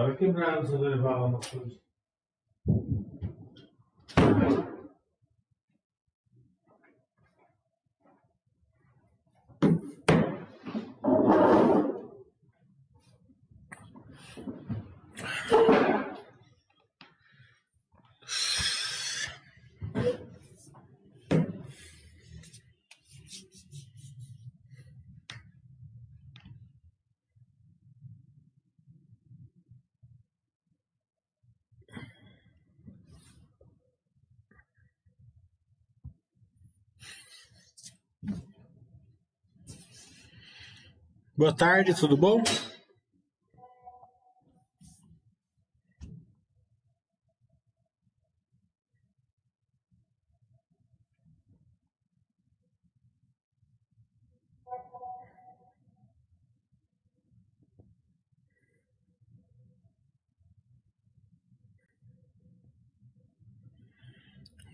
Tava quebrado se eu levar Boa tarde, tudo bom?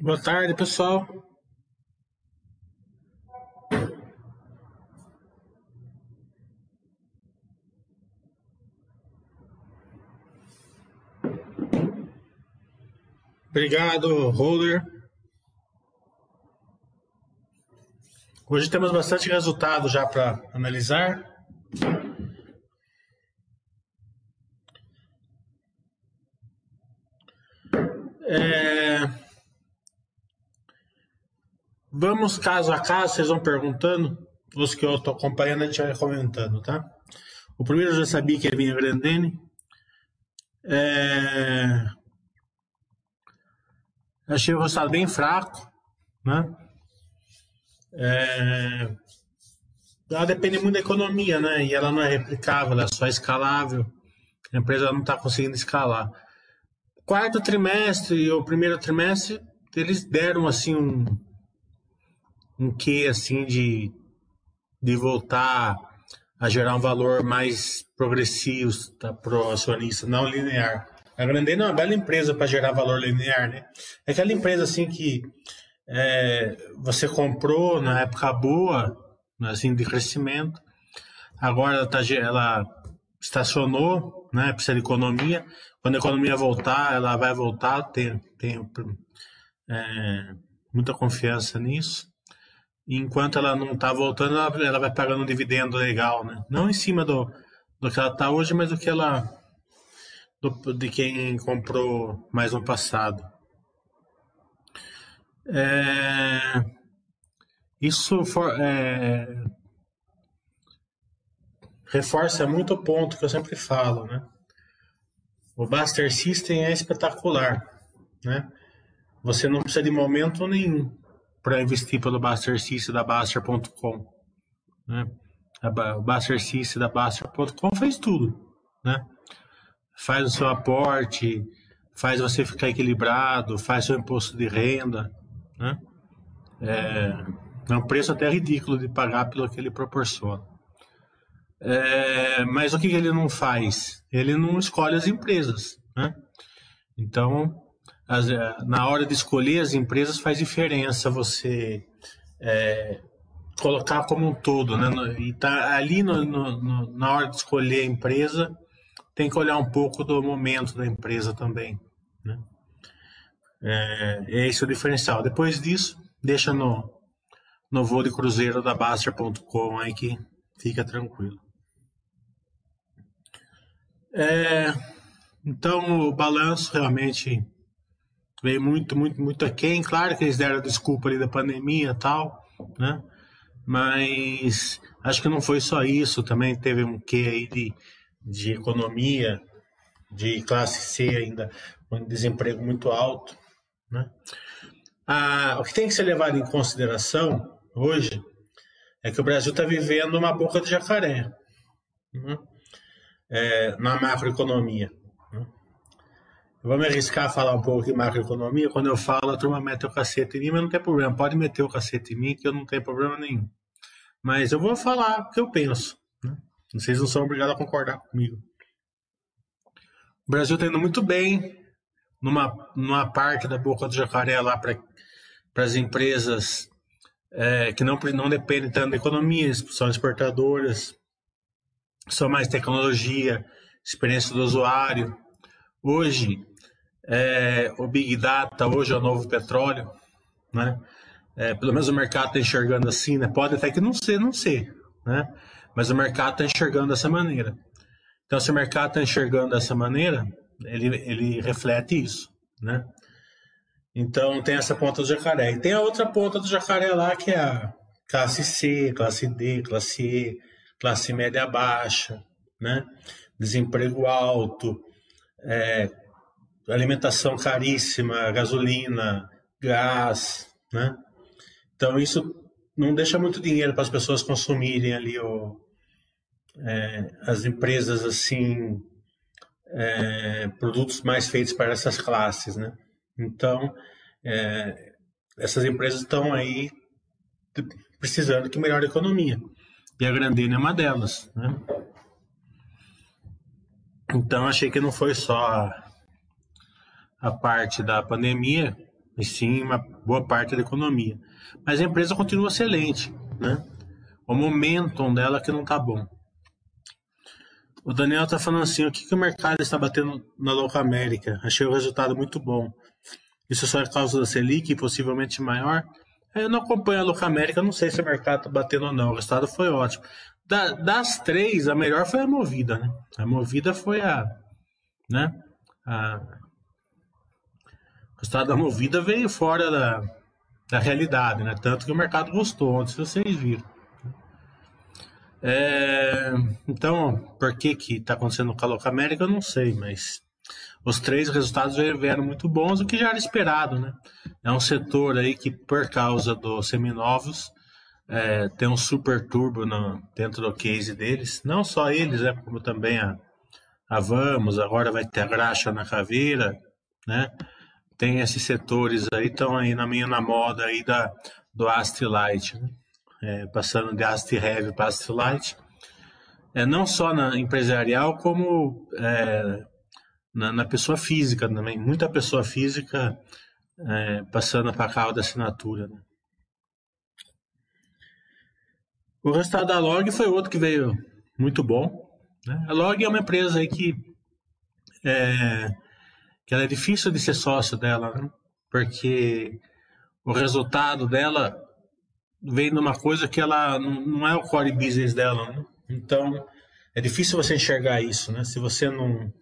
Boa tarde, pessoal. Obrigado, Roller. Hoje temos bastante resultado já para analisar. É... Vamos caso a caso, vocês vão perguntando. Os que eu estou acompanhando, a gente vai comentando, tá? O primeiro eu já sabia que ia vir a Grandene. É... Achei o resultado bem fraco, né? É... Ela depende muito da economia, né? E ela não é replicável, ela é só escalável. A empresa não está conseguindo escalar. Quarto trimestre e o primeiro trimestre, eles deram assim um, um quê assim de, de voltar a gerar um valor mais progressivo tá, para o acionista, não linear. A Grandene é uma bela empresa para gerar valor linear, né? É aquela empresa assim que é, você comprou na época boa, assim, de crescimento, agora ela, tá, ela estacionou, né? Precisa de economia. Quando a economia voltar, ela vai voltar, tem, tem é, muita confiança nisso. Enquanto ela não está voltando, ela, ela, vai pagando um dividendo legal, né? Não em cima do, do que ela está hoje, mas do que ela do, de quem comprou mais no passado. É, isso for, é, reforça muito o ponto que eu sempre falo, né? O Buster System é espetacular, né? Você não precisa de momento nenhum para investir pelo Buster System da Baster.com, né? O Buster System da Baster.com fez tudo, né? Faz o seu aporte, faz você ficar equilibrado, faz seu imposto de renda, né? É, é um preço até ridículo de pagar pelo que ele proporciona. É, mas o que ele não faz? Ele não escolhe as empresas, né? Então, as, é, na hora de escolher as empresas faz diferença você é, colocar como um todo, né? E tá ali no, no, no, na hora de escolher a empresa tem que olhar um pouco do momento da empresa também. Né? É, é esse o diferencial. Depois disso, deixa no, no voo de cruzeiro da Baster.com aí que fica tranquilo. É, então o balanço realmente veio muito, muito, muito aquém. Claro que eles deram desculpa ali da pandemia e tal, né? Mas acho que não foi só isso, também teve um quê aí de de economia, de classe C ainda, com desemprego muito alto. Né? Ah, o que tem que ser levado em consideração hoje é que o Brasil está vivendo uma boca de jacaré né? é, na macroeconomia. Né? Eu vou me arriscar a falar um pouco de macroeconomia. Quando eu falo, a turma mete o cacete em mim, mas não tem problema. Pode meter o cacete em mim, que eu não tenho problema nenhum. Mas eu vou falar o que eu penso. Vocês não são obrigados a concordar comigo. O Brasil está indo muito bem numa, numa parte da boca do jacaré lá para as empresas é, que não, não dependem tanto da economia, são exportadoras, são mais tecnologia, experiência do usuário. Hoje, é, o Big Data, hoje é o novo petróleo, né? É, pelo menos o mercado está enxergando assim, né? Pode até que não ser, não ser, né? Mas o mercado está enxergando dessa maneira. Então, se o mercado está enxergando dessa maneira, ele, ele reflete isso, né? Então, tem essa ponta do jacaré. E tem a outra ponta do jacaré lá, que é a classe C, classe D, classe E, classe média baixa, né? Desemprego alto, é, alimentação caríssima, gasolina, gás, né? Então, isso não deixa muito dinheiro para as pessoas consumirem ali o, é, as empresas assim é, produtos mais feitos para essas classes, né? Então é, essas empresas estão aí precisando que melhore a economia e a Grandene é uma delas, né? Então achei que não foi só a, a parte da pandemia, e sim uma boa parte da economia. Mas a empresa continua excelente, né? O momentum dela que não está bom. O Daniel está falando assim: o que, que o mercado está batendo na Louca América? Achei o resultado muito bom. Isso só é causa da Selic, possivelmente maior? Eu não acompanho a Louca América, não sei se o mercado está batendo ou não. O resultado foi ótimo. Da, das três, a melhor foi a Movida, né? A Movida foi a. Né? A, o resultado da Movida veio fora da, da realidade, né? Tanto que o mercado gostou ontem, vocês viram. É, então, por que que está acontecendo com a Louca América, eu não sei, mas os três resultados vieram muito bons, o que já era esperado, né? É um setor aí que, por causa dos seminovos, é, tem um super turbo no, dentro do case deles. Não só eles, né? Como também a, a Vamos, agora vai ter a Graxa na Caveira, né? Tem esses setores aí, estão aí na minha na moda aí da, do Ast Light, né? É, passando de Ast Heavy para Ast Light, é, não só na empresarial, como é, na, na, pessoa física também. Muita pessoa física é, passando para carro da assinatura. Né? O resultado da Log foi outro que veio muito bom. Né? A Log é uma empresa aí que, é, que ela é difícil de ser sócio dela, né? porque o resultado dela vem numa coisa que ela não é o core business dela, né? Então, é difícil você enxergar isso, né? Se você não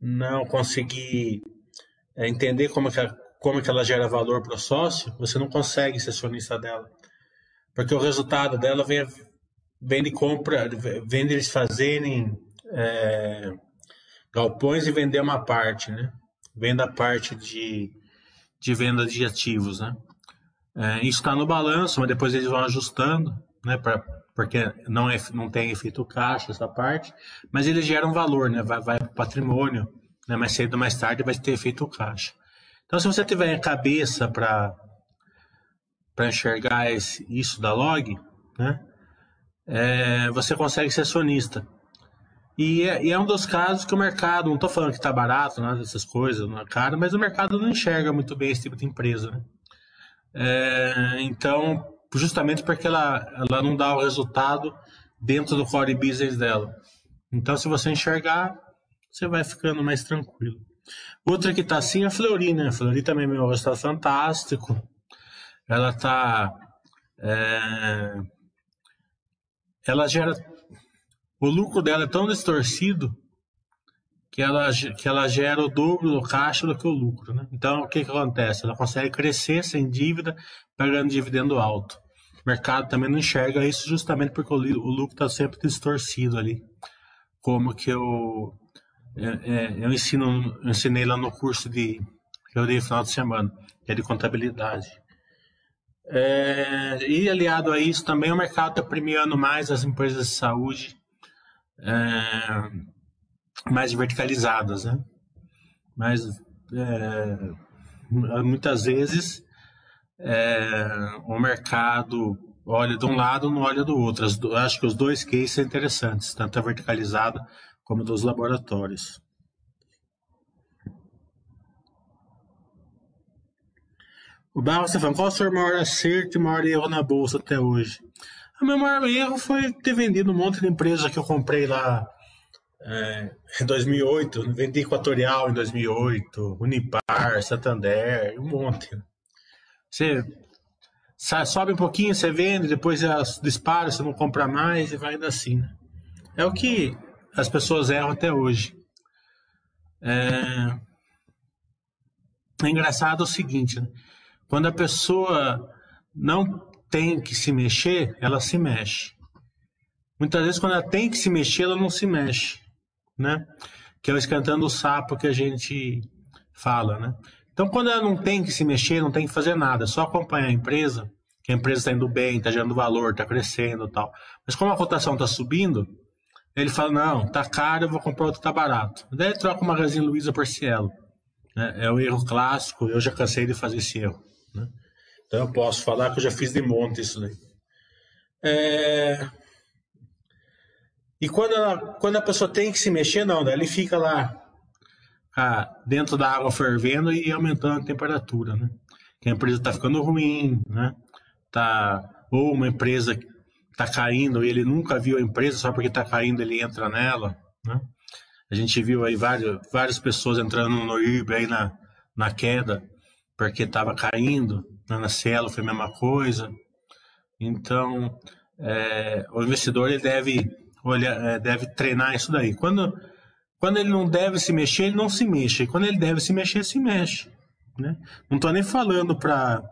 não conseguir é, entender como que, como que ela gera valor para o sócio, você não consegue ser acionista dela. Porque o resultado dela vem, vem de compra, vem deles fazerem é, galpões e vender uma parte, né? Vem da parte de, de venda de ativos, né? É, isso está no balanço, mas depois eles vão ajustando, né? Pra, porque não, é, não tem efeito caixa essa parte, mas eles geram valor, né? Vai, vai para o patrimônio, né? mais cedo ou mais tarde vai ter efeito caixa. Então, se você tiver a cabeça para enxergar esse, isso da log, né? É, você consegue ser acionista. E é, e é, um dos casos que o mercado, não estou falando que está barato, nada dessas coisas, não é caro, mas o mercado não enxerga muito bem esse tipo de empresa, né? É, então, justamente porque ela, ela não dá o resultado dentro do core business dela. Então, se você enxergar, você vai ficando mais tranquilo. Outra que está assim é a Fleury, né? A também é um resultado fantástico. Ela está. É, ela gera. O lucro dela é tão distorcido que ela, que ela gera o dobro do caixa do que o lucro. Né? Então, o que, que acontece? Ela consegue crescer sem dívida, pagando dividendo alto. O mercado também não enxerga isso justamente porque o, o lucro está sempre distorcido ali. Como que eu, é, é, eu, ensino, eu ensinei lá no curso de, que eu dei no final de semana, que é de contabilidade. É, e aliado a isso também o mercado está premiando mais as empresas de saúde. É, mais verticalizadas, né? Mas é, muitas vezes é, o mercado olha de um lado, não olha do outro. Acho que os dois cases são interessantes, tanto a verticalizada como dos laboratórios. O Barro está falando, qual o seu maior acerto e maior erro na bolsa até hoje? O meu maior erro foi ter vendido um monte de empresa que eu comprei lá é, em 2008, vendi Equatorial em 2008, Unipar, Santander, um monte. Você sobe um pouquinho, você vende, depois dispara, você não compra mais e vai indo assim. Né? É o que as pessoas erram até hoje. É, é engraçado o seguinte, né? quando a pessoa não tem que se mexer, ela se mexe. Muitas vezes, quando ela tem que se mexer, ela não se mexe, né? Que é o escantando o sapo que a gente fala, né? Então, quando ela não tem que se mexer, não tem que fazer nada, é só acompanhar a empresa, que a empresa está indo bem, está gerando valor, está crescendo tal. Mas como a cotação está subindo, ele fala, não, tá caro, eu vou comprar outro que tá barato. Daí ele troca o Magazine Luiza por Cielo. É, é o erro clássico, eu já cansei de fazer esse erro. Né? Então eu posso falar que eu já fiz de monte isso daí. É... E quando, ela, quando a pessoa tem que se mexer, não, daí ele fica lá ah, dentro da água fervendo e aumentando a temperatura, né? Que a empresa está ficando ruim, né? Tá, ou uma empresa está caindo e ele nunca viu a empresa, só porque está caindo ele entra nela, né? A gente viu aí várias, várias pessoas entrando no IRB aí na, na queda, porque estava caindo, né? na Cielo foi a mesma coisa. Então, é, o investidor ele deve, olhar, é, deve treinar isso daí. Quando, quando ele não deve se mexer, ele não se mexe. Quando ele deve se mexer, se mexe. Né? Não estou nem falando para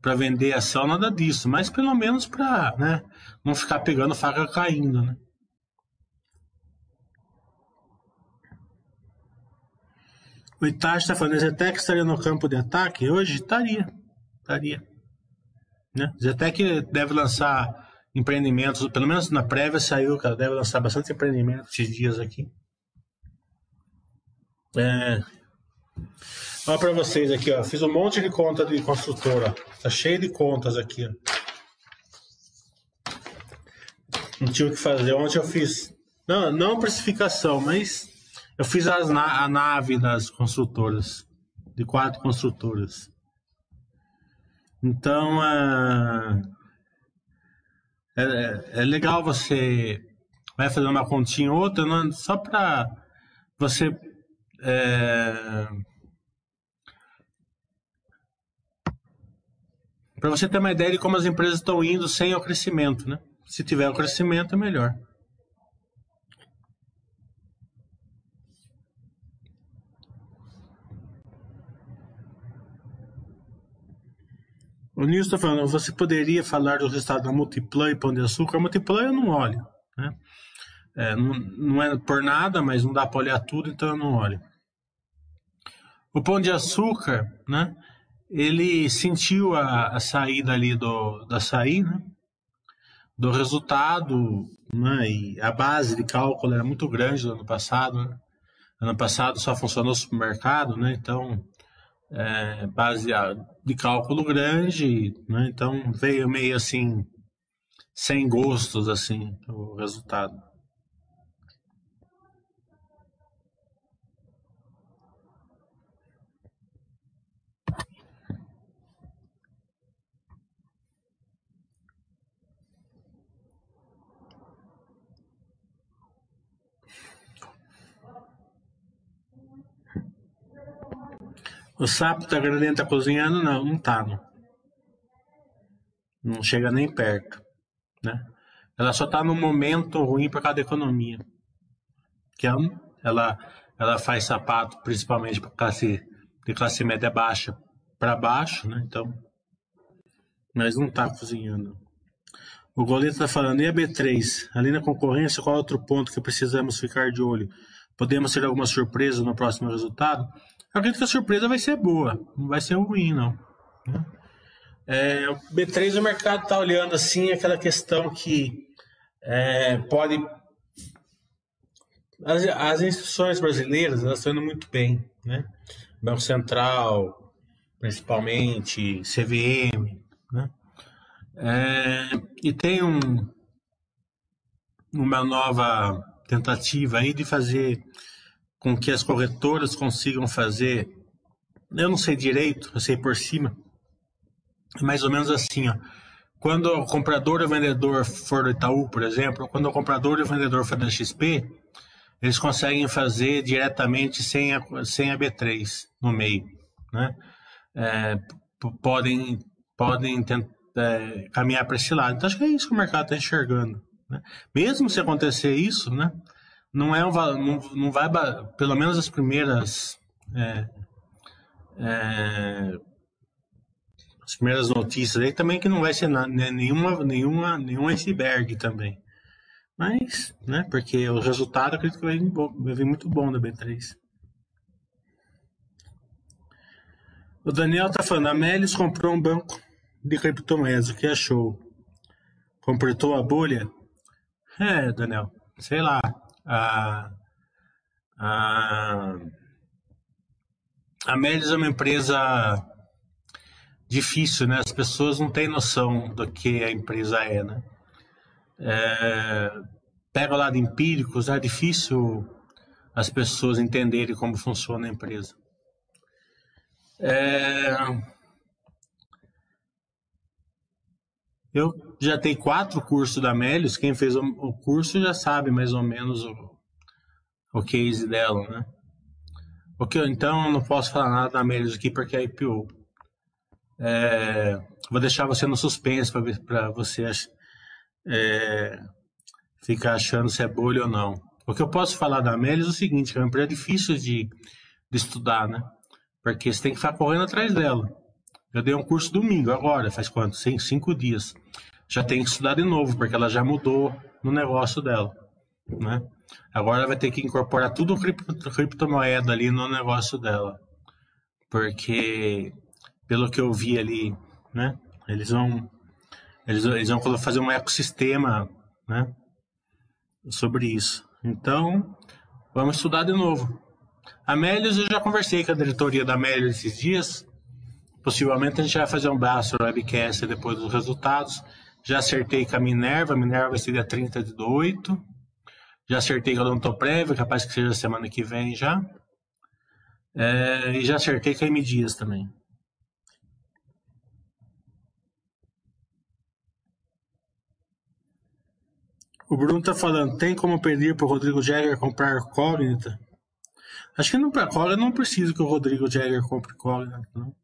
para vender ação, nada disso, mas pelo menos para né, não ficar pegando faca caindo. Né? O Itachi está falando, Zetec estaria no campo de ataque? Hoje estaria, estaria. Né? Zetec deve lançar empreendimentos, pelo menos na prévia saiu, cara, deve lançar bastante empreendimentos esses dias aqui. É... Olha para vocês aqui, ó. Fiz um monte de conta de construtora. Tá cheio de contas aqui, ó. Não tinha o que fazer. Ontem eu fiz. Não, não precificação, mas eu fiz as na a nave das construtoras, de quatro construtoras. Então, é, é, é legal você vai fazer uma continha ou outra, não, só para você é, para você ter uma ideia de como as empresas estão indo sem o crescimento, né? Se tiver o crescimento, é melhor. O Nilson está falando, você poderia falar do resultado da Multiplan e Pão de Açúcar? A Multiplan eu não olho, né? É, não, não, é por nada, mas não dá para olhar tudo, então eu não olho. O Pão de Açúcar, né? Ele sentiu a, a saída ali do, da açaí, né? Do resultado, né? E a base de cálculo era muito grande no ano passado, né? Ano passado só funcionou supermercado, né? Então é, baseado de cálculo grande, né? então veio meio assim sem gostos assim o resultado. O sapo tá grande, tá cozinhando? Não, não tá. Não, não chega nem perto, né? Ela só tá num momento ruim por causa da economia. Que é ela, ela faz sapato principalmente para classe de classe média baixa para baixo, né? Então, mas não tá cozinhando. O goleiro está falando, e a B3? Ali na concorrência, qual é outro ponto que precisamos ficar de olho? Podemos ter alguma surpresa no próximo resultado? Acredito que a surpresa vai ser boa, não vai ser ruim, não. É, o B3 o mercado está olhando assim aquela questão que é, pode. As, as instituições brasileiras elas estão indo muito bem, né? Banco Central, principalmente, CVM, né? É, e tem um, uma nova tentativa aí de fazer com que as corretoras consigam fazer, eu não sei direito, eu sei por cima, é mais ou menos assim, ó. Quando o comprador e o vendedor for do Itaú, por exemplo, quando o comprador e o vendedor for da XP, eles conseguem fazer diretamente sem a, sem a B3 no meio, né? É, podem podem tentar, é, caminhar para esse lado. Então acho que é isso que o mercado está enxergando. Né? Mesmo se acontecer isso, né? Não é um não, não vai pelo menos as primeiras é, é, as primeiras notícias aí também que não vai ser nada, né, nenhuma nenhuma nenhum iceberg também. Mas, né, porque o resultado acredito que vai vir, vai vir muito bom da B3. O Daniel tá falando, a Melis comprou um banco de criptomoedas, o que achou? Completou a bolha? É, Daniel, sei lá. A, a, a Melis é uma empresa difícil, né? As pessoas não têm noção do que a empresa é, né? é, pega o lado empírico, é difícil as pessoas entenderem como funciona a empresa. É, eu já tenho quatro cursos da Melius, quem fez o curso já sabe mais ou menos o, o case dela, né? Porque, então eu não posso falar nada da Melius aqui porque é IPO. É, vou deixar você no suspense para você é, ficar achando se é bolha ou não. O que eu posso falar da Amélia é o seguinte, é uma empresa difícil de, de estudar, né? Porque você tem que ficar correndo atrás dela. Eu dei um curso domingo, agora, faz quanto? Cinco dias. Já tem que estudar de novo, porque ela já mudou no negócio dela, né? Agora vai ter que incorporar tudo cripto, criptomoeda ali no negócio dela. Porque, pelo que eu vi ali, né? Eles vão eles, eles vão fazer um ecossistema né, sobre isso. Então, vamos estudar de novo. A Melius, eu já conversei com a diretoria da Melius esses dias. Possivelmente a gente vai fazer um braço webcast depois dos resultados. Já acertei com a Minerva, a Minerva vai ser dia 30 de 8. Já acertei com a Odontoprev, capaz que seja semana que vem já. É, e já acertei com a M Dias também. O Bruno tá falando, tem como pedir pro Rodrigo Jagger comprar Cognita? Acho que não para Cognita não precisa que o Rodrigo Jagger compre Cognita, não.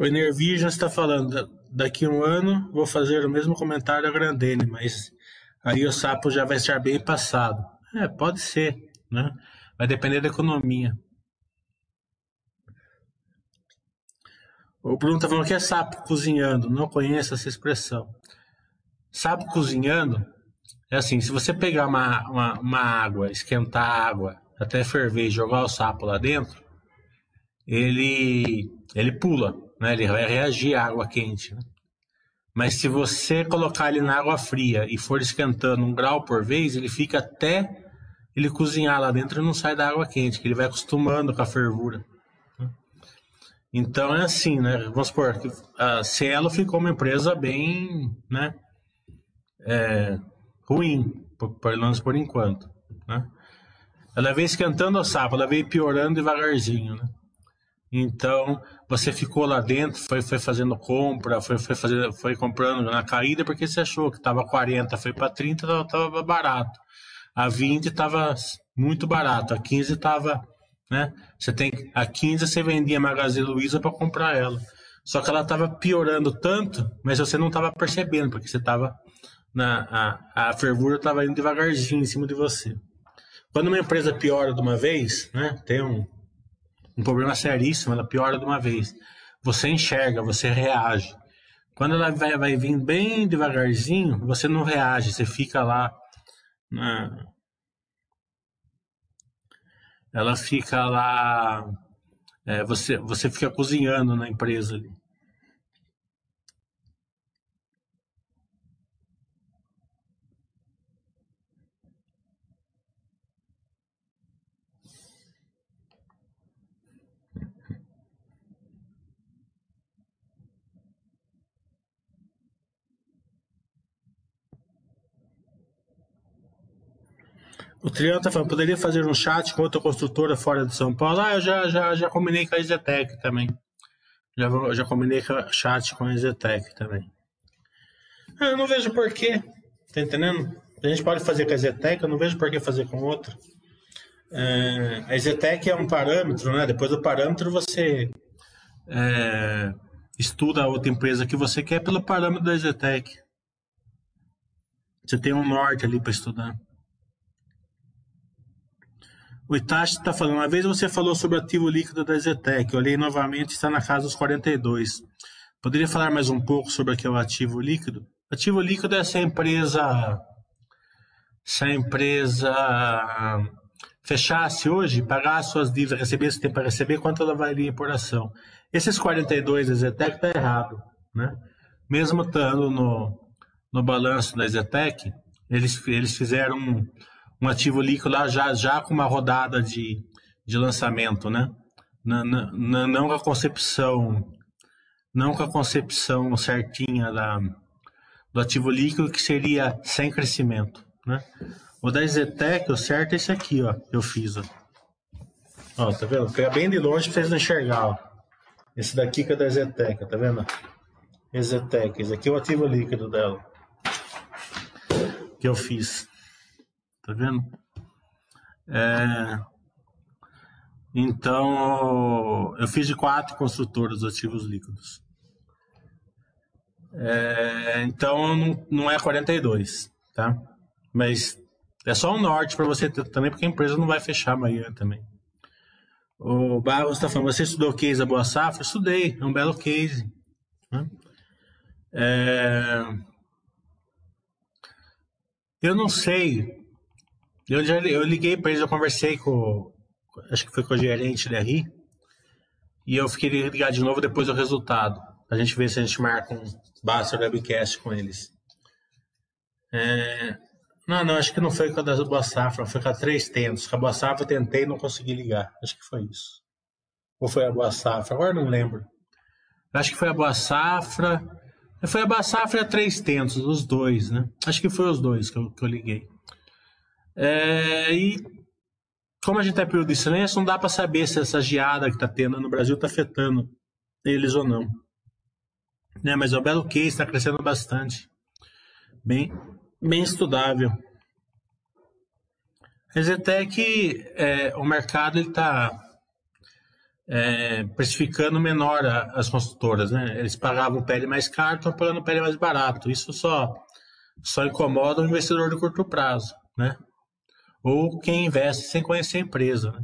O Enervision está falando, daqui a um ano vou fazer o mesmo comentário a Grandene, mas aí o sapo já vai estar bem passado. É, pode ser, né? Vai depender da economia. O Bruno está falando que é sapo cozinhando. Não conheço essa expressão. Sapo cozinhando é assim: se você pegar uma, uma, uma água, esquentar a água até ferver e jogar o sapo lá dentro, ele, ele pula, né? ele vai reagir à água quente. Né? Mas se você colocar ele na água fria e for esquentando um grau por vez, ele fica até ele cozinhar lá dentro e não sai da água quente, que ele vai acostumando com a fervura. Então é assim, né? Vamos supor que a Cielo ficou uma empresa bem, né? É, ruim, pelo menos por enquanto, né? Ela veio esquentando o sapo, ela veio piorando devagarzinho, né? Então, você ficou lá dentro, foi, foi fazendo compra, foi, foi, fazer, foi comprando na caída porque você achou que estava 40, foi para 30, estava barato. A 20 estava muito barato, a 15 estava, né? Você tem a 15 você vendia Magazine Luiza para comprar ela. Só que ela estava piorando tanto, mas você não estava percebendo, porque você estava na a, a fervura estava indo devagarzinho em cima de você. Quando uma empresa piora de uma vez, né? Tem um um problema seríssimo, ela piora de uma vez. Você enxerga, você reage. Quando ela vai, vai vir bem devagarzinho, você não reage, você fica lá. Na... Ela fica lá. É, você, você fica cozinhando na empresa ali. O Triano tá falando, poderia fazer um chat com outra construtora fora de São Paulo? Ah, eu já, já, já combinei com a Ezetec também. Já, já combinei com chat com a Ezetec também. Ah, eu não vejo porquê. Tá entendendo? A gente pode fazer com a Zetec, eu não vejo por que fazer com outra. É, a Zetec é um parâmetro, né? Depois do parâmetro você é, estuda a outra empresa que você quer pelo parâmetro da Zetec. Você tem um norte ali para estudar. O Itachi está falando, uma vez você falou sobre o ativo líquido da Zetec, olhei novamente, está na casa dos 42. Poderia falar mais um pouco sobre o que é o ativo líquido? Ativo líquido é essa empresa se a empresa fechasse hoje, pagasse suas dívidas, recebesse o tempo para receber, quanto ela valia por ação. Esses 42 da Zetec está errado. Né? Mesmo estando no, no balanço da Zetec, eles, eles fizeram um, um ativo líquido lá já, já com uma rodada de, de lançamento, né? Na, na, não com a concepção não com a concepção certinha da, do ativo líquido que seria sem crescimento. Né? O da Zetec, o certo é esse aqui, ó. Eu fiz, ó. Ó, tá vendo? Pega bem de longe pra vocês não enxergar, ó. Esse daqui que é da Zetec, tá vendo? Zetec, esse aqui é o ativo líquido dela. Que eu fiz. Tá vendo? É... Então, eu fiz de quatro construtoras ativos líquidos. É... Então, não, não é 42, tá? Mas é só um norte para você ter também, porque a empresa não vai fechar amanhã também. O Barros está falando, você estudou o case da Boa Safra? Estudei, é um belo case. Né? É... Eu não sei. Eu, já, eu liguei para eles, eu conversei com, acho que foi com o gerente da RI, e eu fiquei ligar de novo depois do resultado. A gente ver se a gente marca um Basta Webcast com eles. É... Não, não, acho que não foi com a da Boa Safra, foi com a Três Tentos. Com a Boa Safra eu tentei e não consegui ligar. Acho que foi isso. Ou foi a Boa Safra? Agora não lembro. Acho que foi a Boa Safra. Foi a Boa Safra e a Três Tentos, os dois, né? Acho que foi os dois que eu, que eu liguei. É, e como a gente é período de silêncio, não dá para saber se essa geada que está tendo no Brasil está afetando eles ou não. Né, mas é um belo case, está crescendo bastante. Bem, bem estudável. A Zetec, é, o mercado está é, precificando menor a, as construtoras, né? Eles pagavam pele mais caro, estão pagando pele mais barato. Isso só, só incomoda o investidor de curto prazo, né? Ou quem investe sem conhecer a empresa. Né?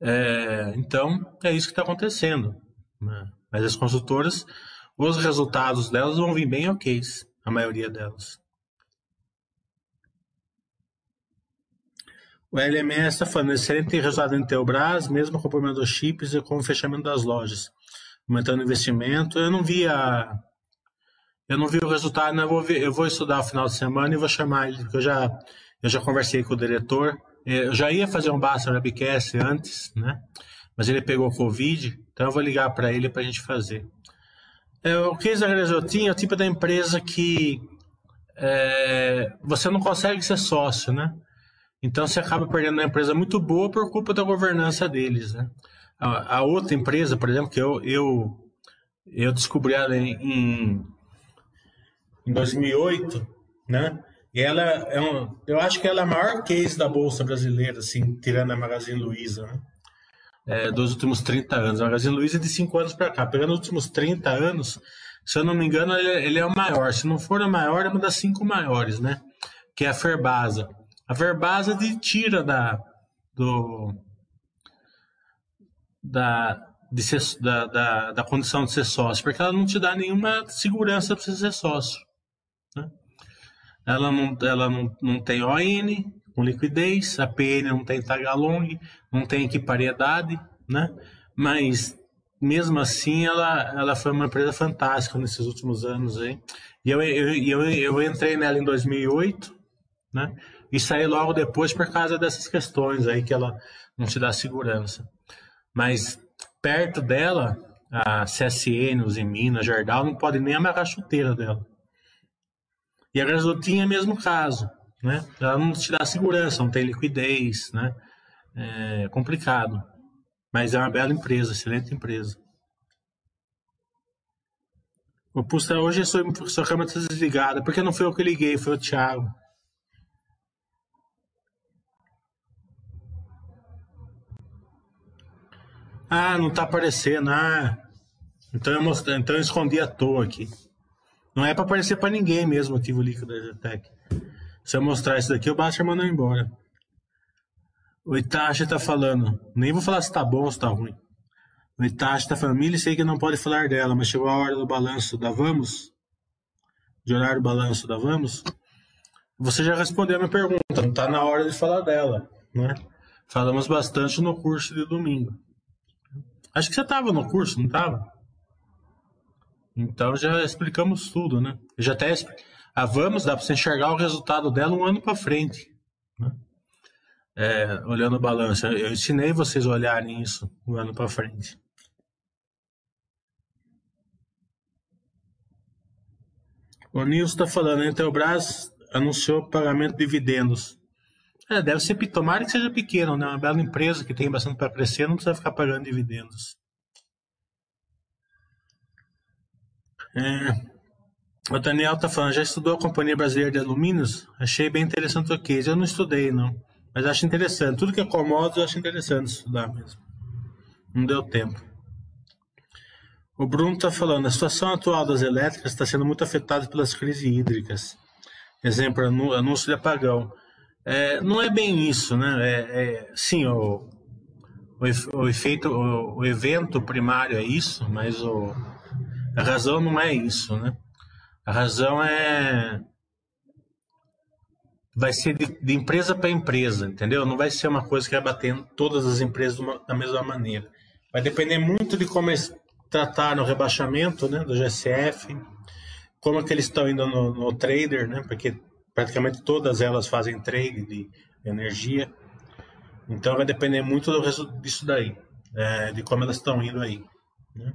É, então, é isso que está acontecendo. Né? Mas as consultoras, os resultados delas vão vir bem ok, a maioria delas. O LMS está falando, excelente resultado em Teobras, mesmo com o problema dos chips e com o fechamento das lojas. Aumentando o investimento. Eu não vi a. Eu não vi o resultado, né? eu vou, ver, eu vou estudar o final de semana e vou chamar ele, porque eu já, eu já conversei com o diretor. Eu já ia fazer um Basta Webcast antes, né? Mas ele pegou Covid, então eu vou ligar para ele para a gente fazer. É, o case da Gasotinha é o tipo da empresa que é, você não consegue ser sócio, né? Então você acaba perdendo uma empresa muito boa por culpa da governança deles, né? A, a outra empresa, por exemplo, que eu, eu, eu descobri ela em, em 2008, né? E ela é um, eu acho que ela é a maior case da bolsa brasileira, assim, tirando a Magazine Luiza, né? É, dos últimos 30 anos. A Magazine Luiza é de 5 anos para cá. Pegando os últimos 30 anos, se eu não me engano, ele, é, ele é o maior. Se não for a maior, é uma das cinco maiores, né? Que é a Ferbasa. A verbasa de tira da do da, de ser, da, da, da, condição de ser sócio, porque ela não te dá nenhuma segurança para você ser sócio. Ela, não, ela não, não tem ON com liquidez, a PN não tem tagalong, não tem equipariedade, né? mas mesmo assim ela, ela foi uma empresa fantástica nesses últimos anos. Hein? E eu, eu, eu, eu entrei nela em 2008, né? e sair logo depois por causa dessas questões aí que ela não te dá segurança. Mas perto dela, a CSN, os Minas, Jardal, não pode nem amarrar a chuteira dela. E a gasotinha é mesmo caso. né? Ela não te dá segurança, não tem liquidez, né? É complicado. Mas é uma bela empresa, excelente empresa. O Pusta hoje a sua, sua câmera está desligada. Porque não foi eu que liguei, foi o Thiago. Ah, não tá aparecendo. Ah, então eu, mostrei, então eu escondi à toa aqui. Não é para aparecer para ninguém mesmo o ativo líquido da Zetec. Se eu mostrar isso daqui, o Baster mandou embora. O Itachi tá falando. Nem vou falar se tá bom ou se tá ruim. O Itachi tá falando. Mili sei que não pode falar dela, mas chegou a hora do balanço da Vamos? De olhar o balanço da Vamos? Você já respondeu a minha pergunta. Não tá na hora de falar dela, né? Falamos bastante no curso de domingo. Acho que você estava no curso, não estava? Então já explicamos tudo, né? Já até a Vamos dá para você enxergar o resultado dela um ano para frente, né? é, olhando o balanço. Eu ensinei vocês a olharem isso um ano para frente. O Nilson está falando, a Intelbras anunciou pagamento de dividendos. É, deve ser, tomara que seja pequeno, né? Uma bela empresa que tem bastante para crescer, não precisa ficar pagando dividendos. É, o Daniel tá falando, já estudou a Companhia Brasileira de Alumínios? Achei bem interessante o case. Eu não estudei, não. Mas acho interessante. Tudo que é commodities eu acho interessante estudar mesmo. Não deu tempo. O Bruno está falando, a situação atual das elétricas está sendo muito afetada pelas crises hídricas. Exemplo, anúncio de apagão. É, não é bem isso, né? É, é, sim, o, o, efeito, o, o, evento primário é isso, mas o, a razão não é isso, né? A razão é vai ser de, de empresa para empresa, entendeu? Não vai ser uma coisa que vai batendo todas as empresas uma, da mesma maneira. Vai depender muito de como eles trataram o rebaixamento, né, do GCF, como é que eles estão indo no, no trader, né? Porque praticamente todas elas fazem trade de energia. Então vai depender muito do disso daí, é, de como elas estão indo aí. Né?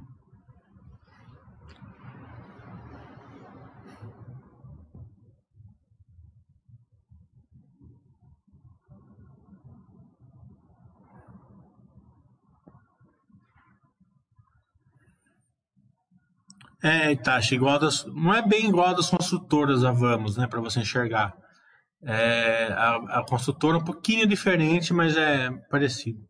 É, Itachi, igual das, não é bem igual das construtoras a Vamos, né, para você enxergar. É, a, a construtora é um pouquinho diferente, mas é parecido.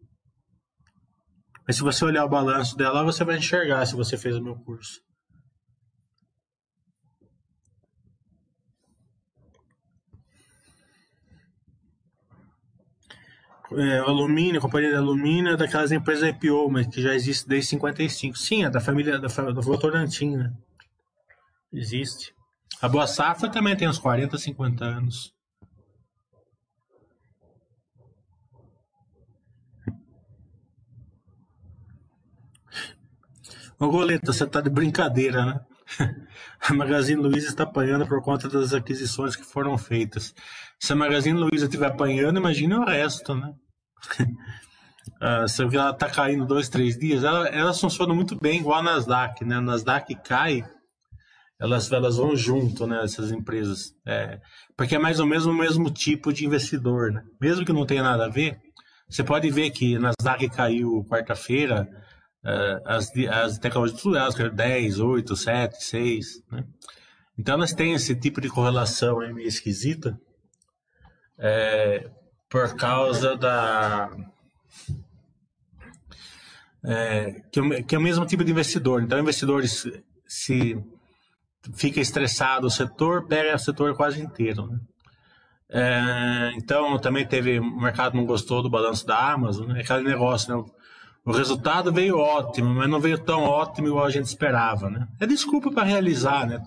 Mas se você olhar o balanço dela, você vai enxergar se você fez o meu curso. É, alumínio, companhia de alumínio é daquelas empresas IPO, mas que já existe desde 55. Sim, é da família da, da Votorantim, né? Existe. A Boa Safra também tem uns 40, 50 anos. Ô Goleta, você tá de brincadeira, né? A Magazine Luiza está apanhando por conta das aquisições que foram feitas. Se a Magazine Luiza estiver apanhando, imagine o resto, né? uh, ela está caindo dois, três dias, ela, elas funcionam muito bem igual a Nasdaq, né? A Nasdaq cai, elas, elas vão junto, né? Essas empresas. É, porque é mais ou menos o mesmo tipo de investidor, né? Mesmo que não tenha nada a ver, você pode ver que Nasdaq caiu quarta-feira, uh, as, as tecnologias tudo elas caíram 10, 8, 7, 6, né? Então elas têm esse tipo de correlação aí meio esquisita. É, por causa da. É, que, é, que, é o mesmo tipo de investidor. Então, investidores se fica estressado o setor, pega o setor quase inteiro. Né? É, então, também teve. O mercado não gostou do balanço da Amazon, né? aquele negócio, né? O resultado veio ótimo, mas não veio tão ótimo igual a gente esperava, né? É desculpa para realizar, né?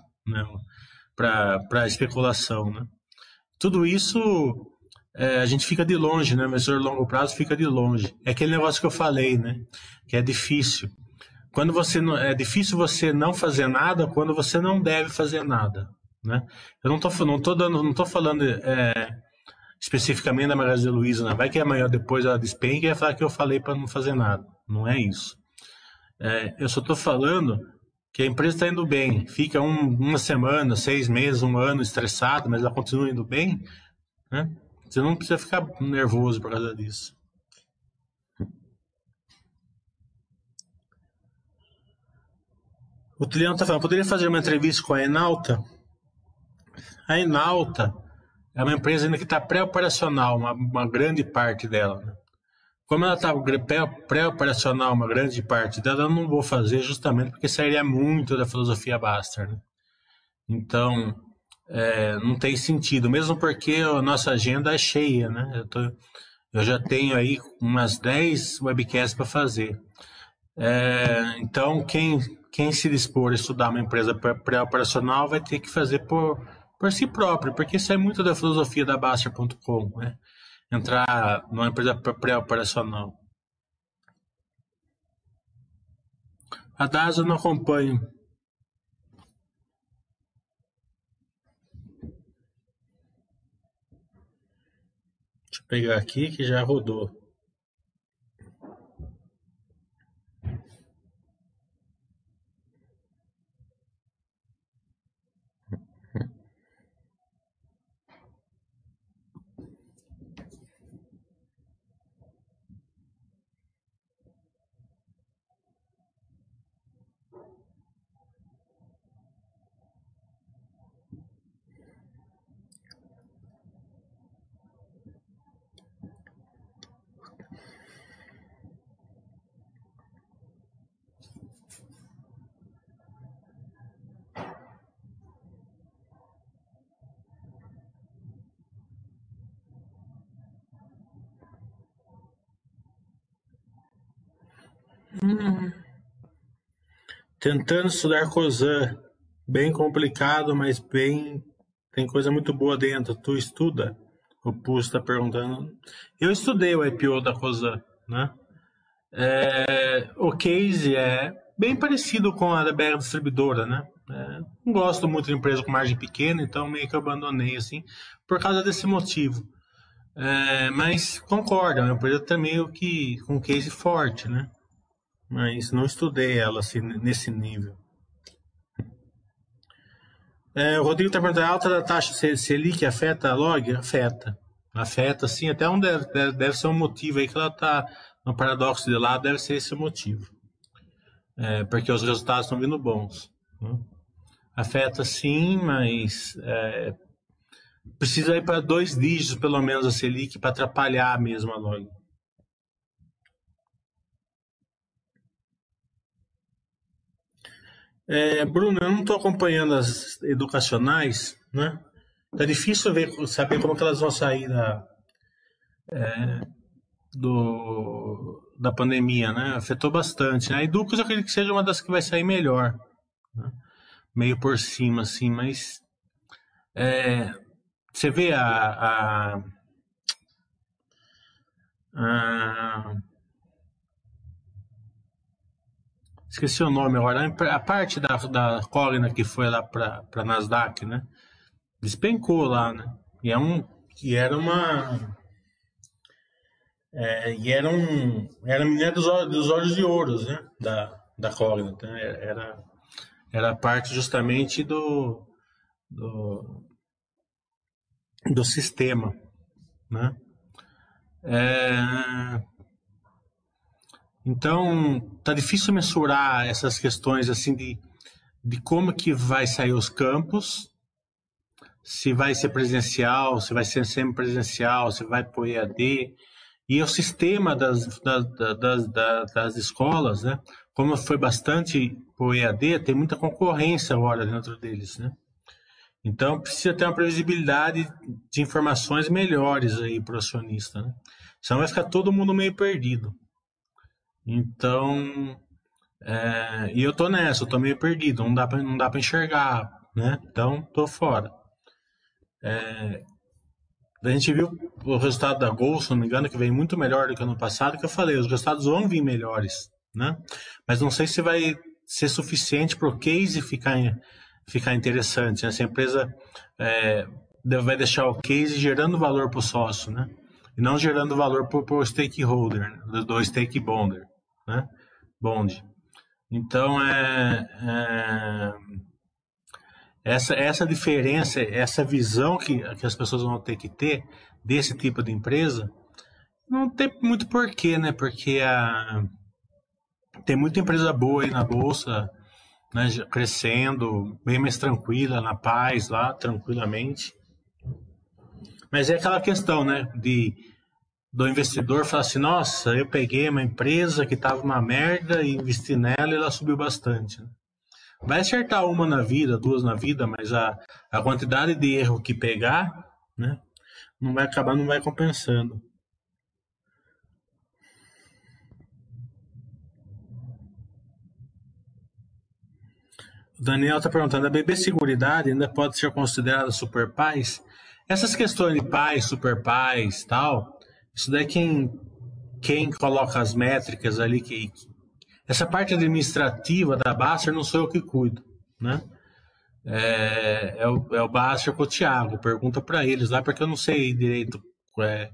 Para especulação, né? Tudo isso é, a gente fica de longe, né? Investidor de longo prazo fica de longe. É aquele negócio que eu falei, né? Que é difícil. Quando você não, é difícil você não fazer nada quando você não deve fazer nada, né? Eu não tô, não tô dando, não tô falando é, especificamente da Magazine Luiza, né? vai que amanhã depois ela despenca e vai falar que eu falei para não fazer nada. Não é isso. É, eu só estou falando que a empresa está indo bem, fica um, uma semana, seis meses, um ano estressado, mas ela continua indo bem, Né? Você não precisa ficar nervoso por causa disso. O Trilhão está falando, poderia fazer uma entrevista com a Enalta? A Enalta é uma empresa ainda que está pré-operacional, uma, uma, grande parte dela. Né? Como ela está pré-operacional, uma grande parte dela, eu não vou fazer justamente porque sairia muito da filosofia Baster. Né? Então, é, não tem sentido, mesmo porque a nossa agenda é cheia. Né? Eu, tô, eu já tenho aí umas 10 webcasts para fazer. É, então, quem quem se dispor a estudar uma empresa pré-operacional vai ter que fazer por, por si próprio, porque isso é muito da filosofia da Baster.com, né? Entrar numa empresa pré-operacional. A DAS eu não acompanho. Deixa eu pegar aqui que já rodou. Tentando estudar Cosan. Bem complicado, mas bem. Tem coisa muito boa dentro. Tu estuda? O Pus está perguntando. Eu estudei o IPO da Cosan, né? É, o case é bem parecido com a da BR Distribuidora, né? É, não gosto muito de empresa com margem pequena, então meio que abandonei assim, por causa desse motivo. É, mas concordo, é uma empresa também que com case forte, né? Mas não estudei ela assim, nesse nível. É, o Rodrigo está perguntando, a alta da taxa Selic afeta a log? Afeta. Afeta, sim, até um deve, deve ser um motivo aí que ela está no paradoxo de lá, deve ser esse o motivo. É, porque os resultados estão vindo bons. Né? Afeta sim, mas é, precisa ir para dois dígitos, pelo menos, a Selic, para atrapalhar mesmo a log. É, Bruno, eu não estou acompanhando as educacionais, né? Tá difícil ver, saber como que elas vão sair da, é, do, da pandemia, né? Afetou bastante. Né? A Educas eu acredito que seja uma das que vai sair melhor, né? meio por cima, assim, mas é, você vê a, a, a esqueci o nome agora, a parte da, da Cogna que foi lá para Nasdaq, né? Despencou lá, né? E, é um, e era uma. É, e era um. Era minério dos, dos olhos de ouro, né? Da, da Cogna. Né? Era, era parte justamente do, do, do sistema, né? É, então, tá difícil mensurar essas questões assim de, de como que vai sair os campos, se vai ser presencial, se vai ser semi-presencial, se vai o EAD, e o sistema das, das, das, das, escolas, né? Como foi bastante o EAD, tem muita concorrência agora dentro deles, né? Então, precisa ter uma previsibilidade de informações melhores aí para o acionista, né? Senão vai ficar todo mundo meio perdido. Então, é, e eu tô nessa, eu tô meio perdido, não dá pra, não dá pra enxergar, né? Então, tô fora. É, a gente viu o resultado da Gol, se não me engano, que veio muito melhor do que ano passado, que eu falei, os resultados vão vir melhores, né? Mas não sei se vai ser suficiente para o case ficar, ficar interessante. Né? Essa empresa é, vai deixar o case gerando valor para o sócio, né? E não gerando valor para o stakeholder, né? do stakeholder né? Bond. Então, é, é, essa, essa diferença, essa visão que, que as pessoas vão ter que ter desse tipo de empresa, não tem muito porquê, né? Porque a, tem muita empresa boa aí na bolsa, né, crescendo, bem mais tranquila, na paz lá, tranquilamente. Mas é aquela questão, né, de do investidor falar assim, nossa, eu peguei uma empresa que estava uma merda e investi nela e ela subiu bastante. Né? Vai acertar uma na vida, duas na vida, mas a, a quantidade de erro que pegar, né, não vai acabar, não vai compensando. O Daniel está perguntando, a BB Seguridade ainda pode ser considerada super paz? Essas questões de paz, super paz, tal, isso daí quem, quem coloca as métricas ali, que, essa parte administrativa da Baster não sou eu que cuido, né? É, é, o, é o Baster com o Thiago, pergunta para eles lá, porque eu não sei direito é,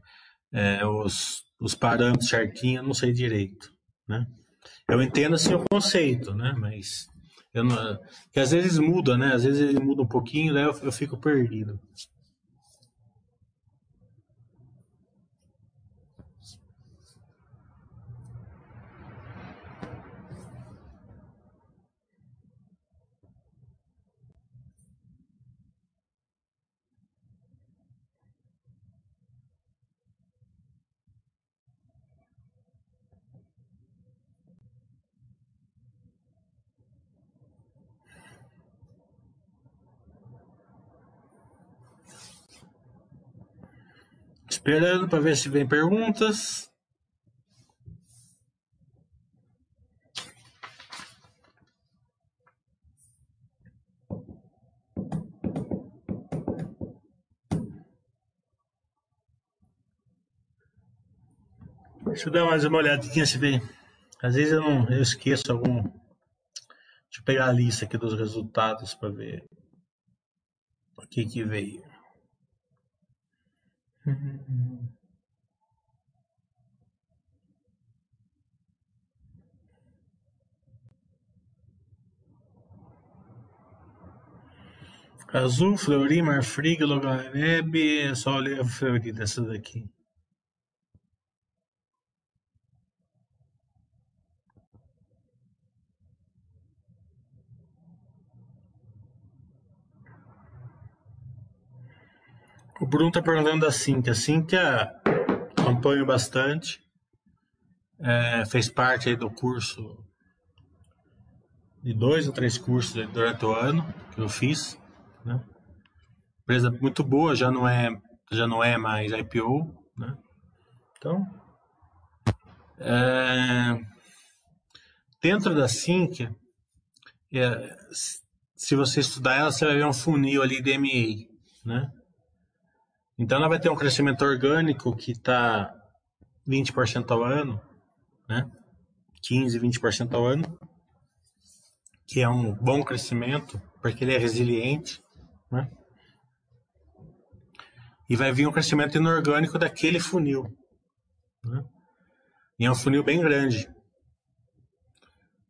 é, os, os parâmetros certinho, eu não sei direito, né? Eu entendo assim o conceito, né? Mas eu não, que às vezes muda, né? Às vezes ele muda um pouquinho, daí eu, eu fico perdido. Esperando para ver se vem perguntas. Deixa eu dar mais uma olhadinha se vem. Às vezes eu não eu esqueço algum. Deixa eu pegar a lista aqui dos resultados para ver o que que veio. Azul, Fleury, Marfrig, Logareb, é só olhei a Fleury dessa daqui. Bruno tá perguntando da Cintia. A Cintia acompanho bastante. É, fez parte aí do curso de dois ou três cursos durante o ano que eu fiz. Né? Empresa muito boa, já não é, já não é mais IPO. Né? Então, é, dentro da Cintia, é, se você estudar ela, você vai ver um funil ali de MA, né? Então ela vai ter um crescimento orgânico que está 20% ao ano, né? 15, 20% ao ano, que é um bom crescimento, porque ele é resiliente, né? E vai vir um crescimento inorgânico daquele funil. Né? E é um funil bem grande.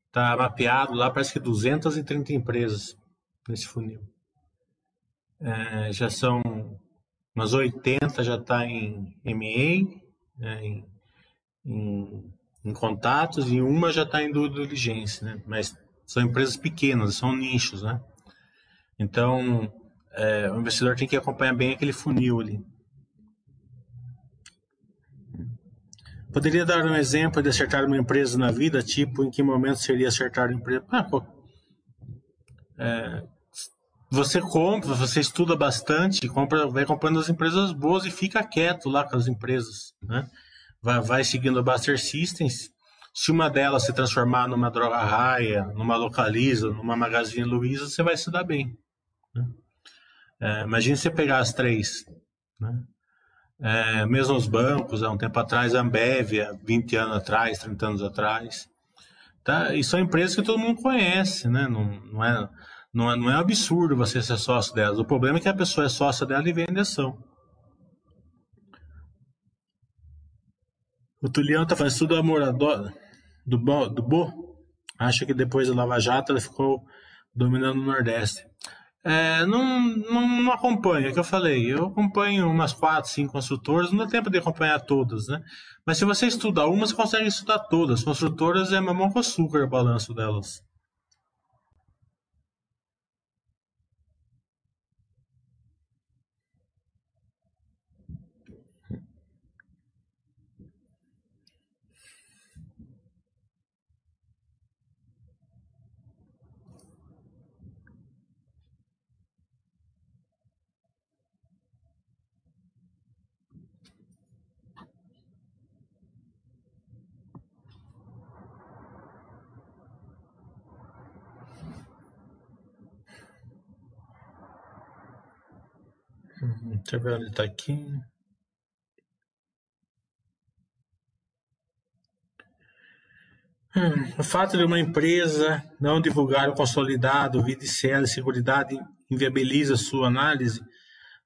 Está mapeado lá, parece que 230 empresas nesse funil. É, já são umas 80 já está em MA, né, em, em, em, contatos, e uma já está em due diligência, né? Mas são empresas pequenas, são nichos, né? Então, é, o investidor tem que acompanhar bem aquele funil ali. Poderia dar um exemplo de acertar uma empresa na vida, tipo, em que momento seria acertar uma empresa? Ah, pô, é, você compra, você estuda bastante, compra, vai comprando as empresas boas e fica quieto lá com as empresas, né? Vai, vai seguindo a Buster Systems. Se uma delas se transformar numa Droga Raia, numa Localiza, numa Magazine Luiza, você vai se dar bem. Né? É, imagine você pegar as três, né? É, mesmo os bancos, há um tempo atrás, a Ambev, há 20 anos atrás, 30 anos atrás. Tá? E são empresas que todo mundo conhece, né? Não, não é não é, não é absurdo você ser sócio delas. O problema é que a pessoa é sócia dela e vende ação. O Tulião está fazendo tudo amor do, Bo, do Bo. Acha que depois da Lava Jato ele ficou dominando o Nordeste. É, não, não, não acompanho, é que eu falei. Eu acompanho umas quatro, cinco construtoras, não dá tempo de acompanhar todas, né? Mas se você estuda uma, você consegue estudar todas. Construtoras é mamão com açúcar o balanço delas. Deixa eu ver onde está aqui. Hum, o fato de uma empresa não divulgar o consolidado, vida e Seguridade inviabiliza sua análise.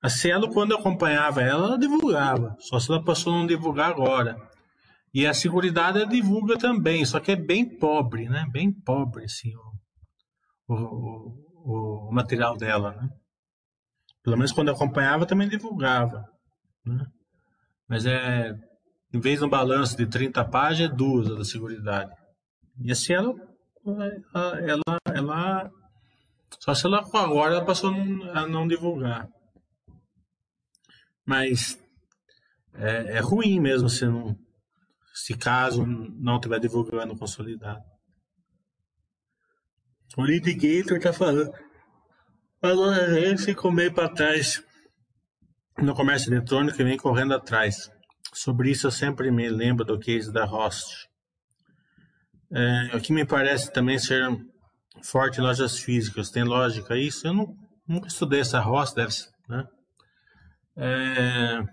A Cielo, quando acompanhava ela, ela divulgava, só se ela passou a não divulgar agora. E a Seguridade divulga também, só que é bem pobre, né? Bem pobre, assim, o, o, o material dela, né? Pelo menos quando eu acompanhava, também divulgava. Né? Mas é. Em vez de um balanço de 30 páginas, é duas da Seguridade. E assim ela. Ela. ela só se ela agora ela passou a não divulgar. Mas é, é ruim mesmo se não. Se caso não estiver divulgando consolidado. O litigator está falando. Ele ficou meio para trás no comércio eletrônico e vem correndo atrás. Sobre isso eu sempre me lembro do case da Host. É, o que me parece também ser forte em lojas físicas. Tem lógica isso? Eu não, nunca estudei essa Host, deve ser, né? É,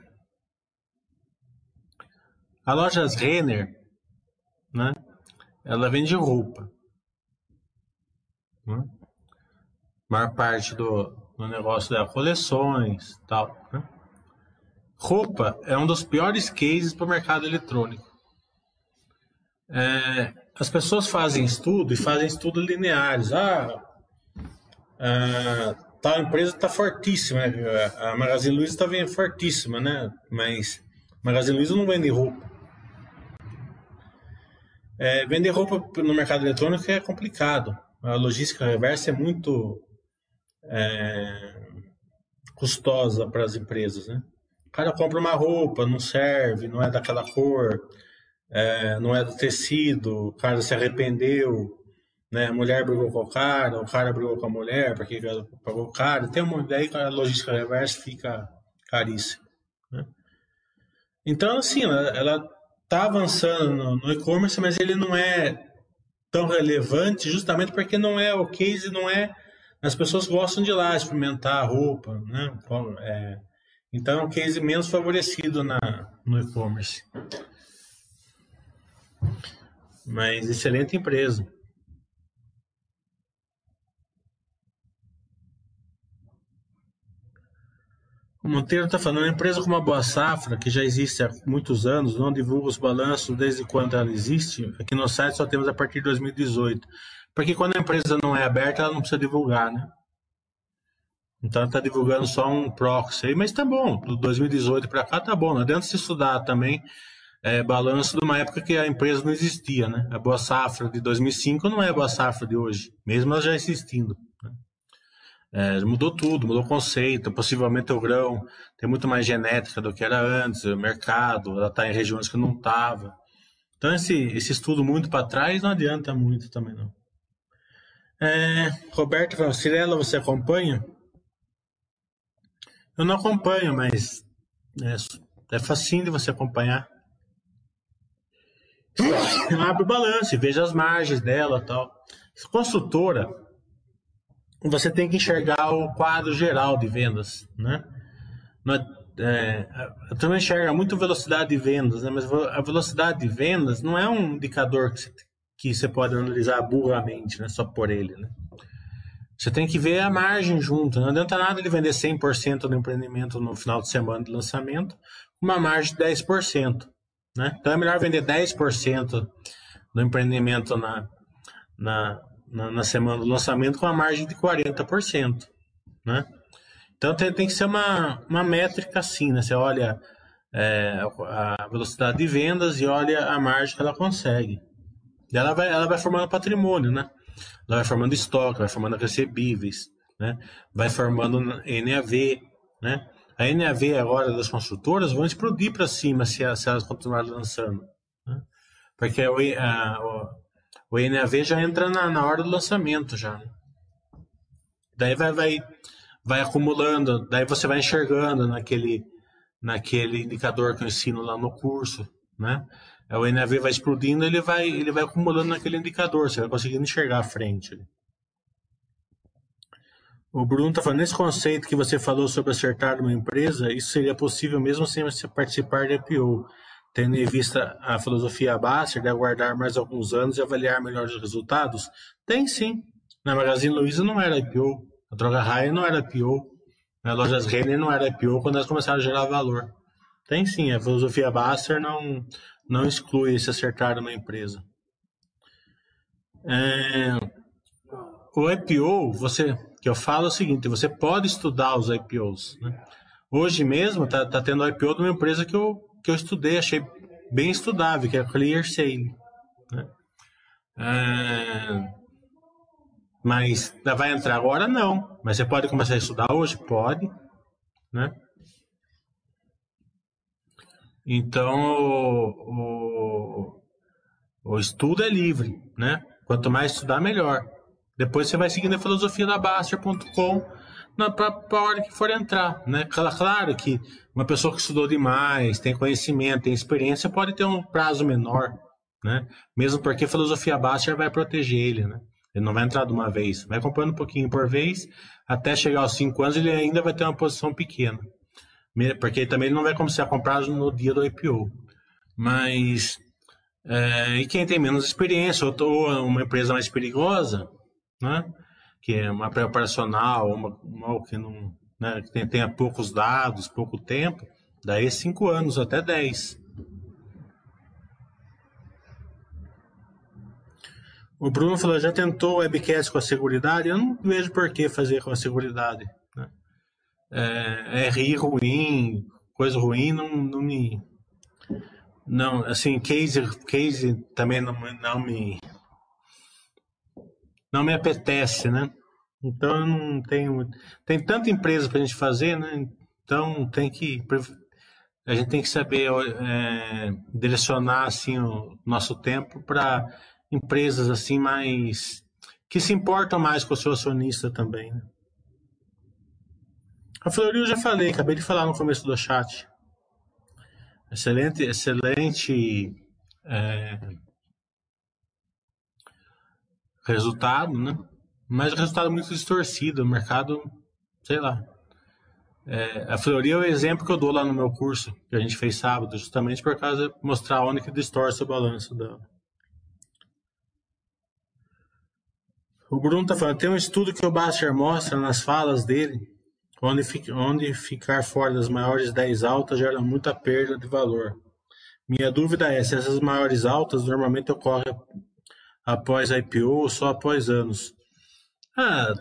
a loja Renner, né? Ela vende roupa. Né? Maior parte do, do negócio dela, coleções tal. Né? Roupa é um dos piores cases para o mercado eletrônico. É, as pessoas fazem estudo e fazem estudo lineares. Ah, ah tal empresa está fortíssima, a Magazine Luiza está fortíssima, né? Mas Magazine Luiza não vende roupa. É, vender roupa no mercado eletrônico é complicado. A logística reversa é muito é, custosa para as empresas, né? O cara compra uma roupa, não serve, não é daquela cor, é, não é do tecido, o cara se arrependeu, né? A mulher brigou com o cara, o cara brigou com a mulher, porque pagou o cara. Tem uma daí a logística reversa fica caríssima. Né? Então, assim, ela está avançando no, no e-commerce, mas ele não é tão relevante justamente porque não é o case, não é as pessoas gostam de ir lá experimentar a roupa, né? É, então é um case menos favorecido na, no e-commerce. Mas excelente empresa. O Monteiro está falando, uma empresa como a Boa Safra, que já existe há muitos anos, não divulga os balanços desde quando ela existe. Aqui no site só temos a partir de 2018. Porque quando a empresa não é aberta, ela não precisa divulgar, né? Então está divulgando só um proxy aí, mas tá bom. Do 2018 para cá tá bom. Não adianta se estudar também é, balanço de uma época que a empresa não existia, né? A Boa Safra de 2005 não é a Boa Safra de hoje, mesmo ela já existindo. Né? É, mudou tudo, mudou o conceito, possivelmente o grão tem muito mais genética do que era antes, o mercado, ela está em regiões que não estava. Então esse, esse estudo muito para trás não adianta muito também não. É, Roberto Cirela, você acompanha? Eu não acompanho, mas é, é facinho de você acompanhar. Abre o balanço, veja as margens dela tal. Construtora, você tem que enxergar o quadro geral de vendas, né? É, é, a turma enxerga muito velocidade de vendas, né? mas a velocidade de vendas não é um indicador que você, que você pode analisar burramente, né? Só por ele, né? Você tem que ver a margem junto. Não adianta nada ele vender 100% do empreendimento no final de semana de lançamento, uma margem de 10%. Né? Então é melhor vender 10% do empreendimento na, na, na, na, semana do lançamento com uma margem de 40%. né? Então tem, tem que ser uma, uma métrica assim, né? Você olha é, a velocidade de vendas e olha a margem que ela consegue. E ela vai, ela vai formando patrimônio, né? Ela vai formando estoque, vai formando recebíveis, né? Vai formando NAV, né? A NAV agora das construtoras vão explodir para cima se, se, elas continuarem lançando. Né? Porque o, a, o, o NAV já entra na, na hora do lançamento já. Né? Daí vai, vai, vai acumulando, daí você vai enxergando naquele, naquele indicador que eu ensino lá no curso, né? É, o NAV vai explodindo, ele vai, ele vai acumulando naquele indicador, você vai conseguindo enxergar a frente. O Bruno está falando, nesse conceito que você falou sobre acertar uma empresa, isso seria possível mesmo sem você participar de IPO, tendo em vista a filosofia Baster de aguardar mais alguns anos e avaliar melhores resultados? Tem sim. Na Magazine Luiza não era IPO, a Droga Raia não era IPO, a Lojas Renner não era IPO quando elas começaram a gerar valor. Tem sim, a filosofia Baster não, não exclui esse acertar uma empresa. É, o IPO, você, que eu falo é o seguinte, você pode estudar os IPOs. Né? Hoje mesmo está tá tendo IPO de uma empresa que eu, que eu estudei, achei bem estudável, que é a Clear. Né? É, mas vai entrar agora? Não. Mas você pode começar a estudar hoje? Pode. Né? Então, o, o, o estudo é livre, né? Quanto mais estudar, melhor. Depois você vai seguindo a filosofia da Baster.com para a hora que for entrar, né? Claro que uma pessoa que estudou demais, tem conhecimento, tem experiência, pode ter um prazo menor, né? Mesmo porque a filosofia Baster vai proteger ele, né? Ele não vai entrar de uma vez, vai comprando um pouquinho por vez, até chegar aos 5 anos ele ainda vai ter uma posição pequena porque também ele não vai começar a comprar no dia do IPO. Mas, é, e quem tem menos experiência, ou, ou uma empresa mais perigosa, né, que é uma pré-operacional, uma, uma que não né, que tenha poucos dados, pouco tempo, daí 5 anos, até 10. O Bruno falou, já tentou webcast com a seguridade? Eu não vejo por que fazer com a seguridade é, é rir ruim, coisa ruim, não, não me. Não, assim, case, case também não, não me. Não me apetece, né? Então não tenho. Tem tanta empresa para a gente fazer, né? Então tem que. A gente tem que saber é, direcionar assim, o nosso tempo para empresas assim mais. que se importam mais com o seu acionista também. Né? A Floril eu já falei, acabei de falar no começo do chat. Excelente, excelente é, resultado, né? Mas resultado muito distorcido, o mercado, sei lá. É, a Floril é o exemplo que eu dou lá no meu curso, que a gente fez sábado, justamente por causa de mostrar onde que distorce o balanço dela. O Bruno está falando, tem um estudo que o Baster mostra nas falas dele onde, ficar fora das maiores 10 altas gera muita perda de valor. Minha dúvida é se essas maiores altas normalmente ocorrem após IPO ou só após anos. Ah,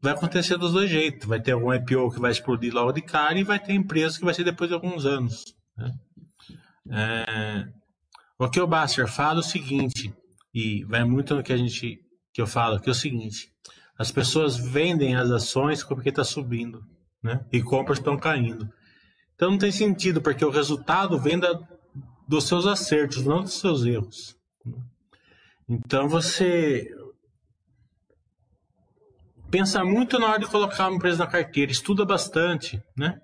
vai acontecer dos dois jeitos. Vai ter algum IPO que vai explodir logo de cara e vai ter empresas que vai ser depois de alguns anos. Né? É, o que o Basser fala é o seguinte, e vai muito no que a gente que eu falo, que é o seguinte: as pessoas vendem as ações porque está subindo né? E compras estão caindo. Então não tem sentido, porque o resultado vem da, dos seus acertos, não dos seus erros. Então você pensa muito na hora de colocar uma empresa na carteira, estuda bastante, né?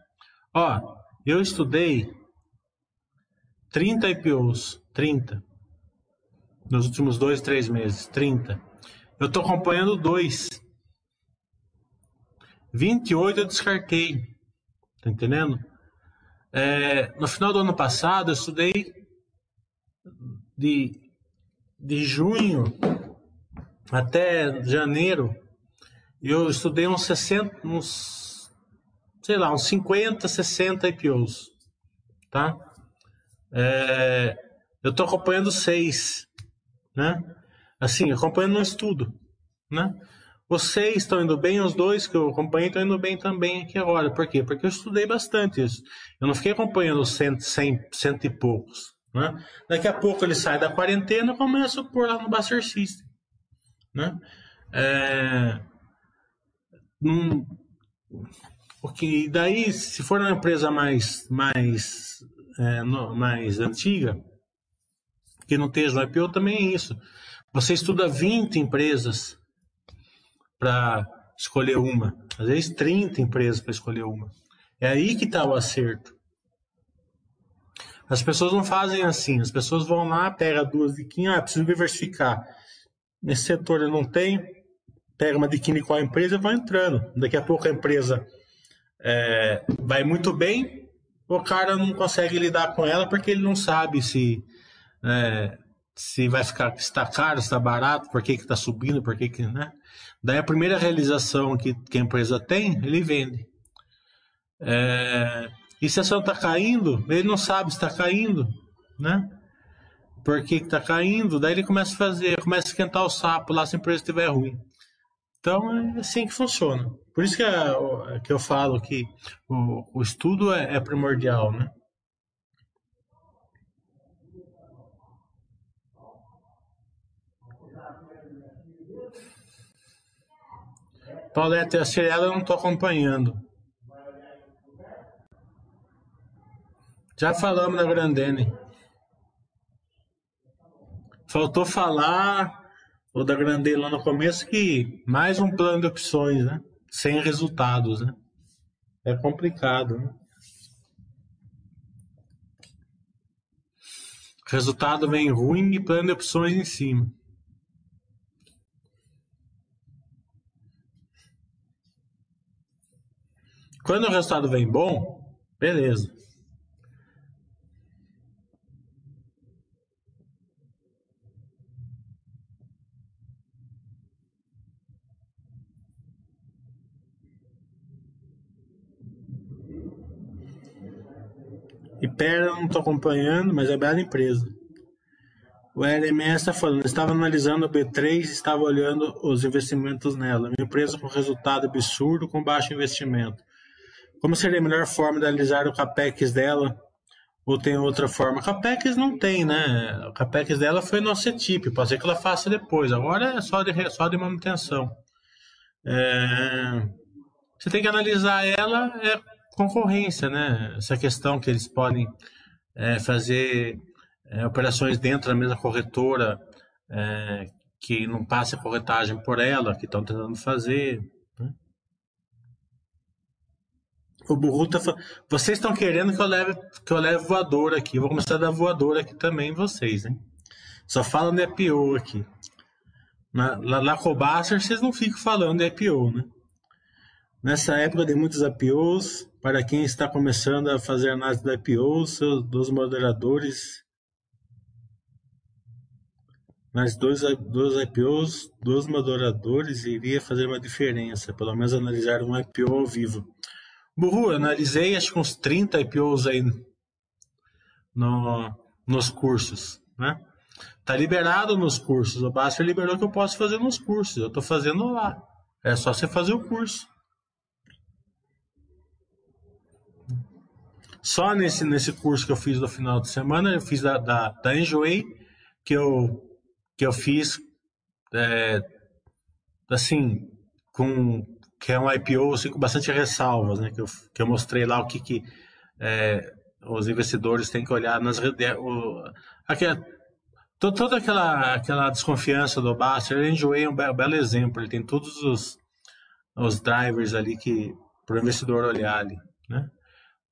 Ó, eu estudei 30 IPOs, 30. Nos últimos dois, três meses, 30. Eu estou acompanhando dois. 28 eu descartei. Tá entendendo? É, no final do ano passado, eu estudei de, de junho até janeiro. Eu estudei uns 60, uns, sei lá, uns 50, 60 IPOs. Tá? É, eu estou acompanhando seis, né? Assim, acompanhando um estudo, né? Vocês estão indo bem, os dois que eu acompanhei estão indo bem também aqui agora. Por quê? Porque eu estudei bastante isso. Eu não fiquei acompanhando cento, cem, cento e poucos. Né? Daqui a pouco ele sai da quarentena e começa a pôr lá no Buster System. Né? É... Porque daí, se for uma empresa mais, mais, é, no, mais antiga, que não esteja no IPO, também é isso. Você estuda 20 empresas para escolher uma, às vezes 30 empresas para escolher uma. É aí que está o acerto. As pessoas não fazem assim, as pessoas vão lá, pega duas diquinhas, ah, preciso diversificar. Nesse setor eu não tenho, pega uma diquinha de qual empresa e vai entrando. Daqui a pouco a empresa é, vai muito bem, o cara não consegue lidar com ela porque ele não sabe se é, se vai ficar se está caro, se está barato, por que está subindo, por que, que né? Daí a primeira realização que, que a empresa tem, ele vende. É, e se a ação está caindo, ele não sabe se está caindo, né? Por que está caindo? Daí ele começa a fazer, começa a esquentar o sapo lá se a empresa estiver ruim. Então é assim que funciona. Por isso que, é, que eu falo que o, o estudo é, é primordial, né? Pauleta e a Cirela eu não estou acompanhando. Já falamos da Grandene. Faltou falar o da Grandene lá no começo que mais um plano de opções, né? Sem resultados, né? É complicado, né? Resultado vem ruim e plano de opções em cima. Quando o resultado vem bom, beleza. E Pera não estou acompanhando, mas é bela empresa. O RMS está falando, estava analisando a B3 estava olhando os investimentos nela. Uma empresa com resultado absurdo com baixo investimento. Como seria a melhor forma de analisar o capex dela? Ou tem outra forma? Capex não tem, né? O capex dela foi no CETIP, pode ser que ela faça depois. Agora é só de, só de manutenção. É... Você tem que analisar ela, é concorrência, né? Essa questão que eles podem é, fazer é, operações dentro da mesma corretora é, que não passe a corretagem por ela, que estão tentando fazer. O Burru tá falando. Vocês estão querendo que eu leve que eu leve voador aqui. vou começar a dar voador aqui também vocês, hein? Só falam de IPO aqui. Na, lá vocês não ficam falando de IPO, né? Nessa época de muitos IPOs, para quem está começando a fazer análise do IPO, seus, dos moderadores, nas dois, dois IPOs, dos moderadores iria fazer uma diferença, pelo menos analisar um IPO ao vivo. Burru, eu analisei acho que uns 30 IPOs aí no, nos cursos, né? Tá liberado nos cursos. O Baster liberou que eu posso fazer nos cursos. Eu tô fazendo lá. É só você fazer o curso. Só nesse, nesse curso que eu fiz no final de semana, eu fiz da, da, da Enjoei, que eu, que eu fiz é, assim, com que é um IPO assim, com bastante ressalvas, né? Que eu, que eu mostrei lá o que, que é, os investidores têm que olhar nas o, aquela, toda aquela, aquela desconfiança do Baster, ele enjoei um belo, belo exemplo, ele tem todos os, os drivers ali que para o investidor olhar ali, né?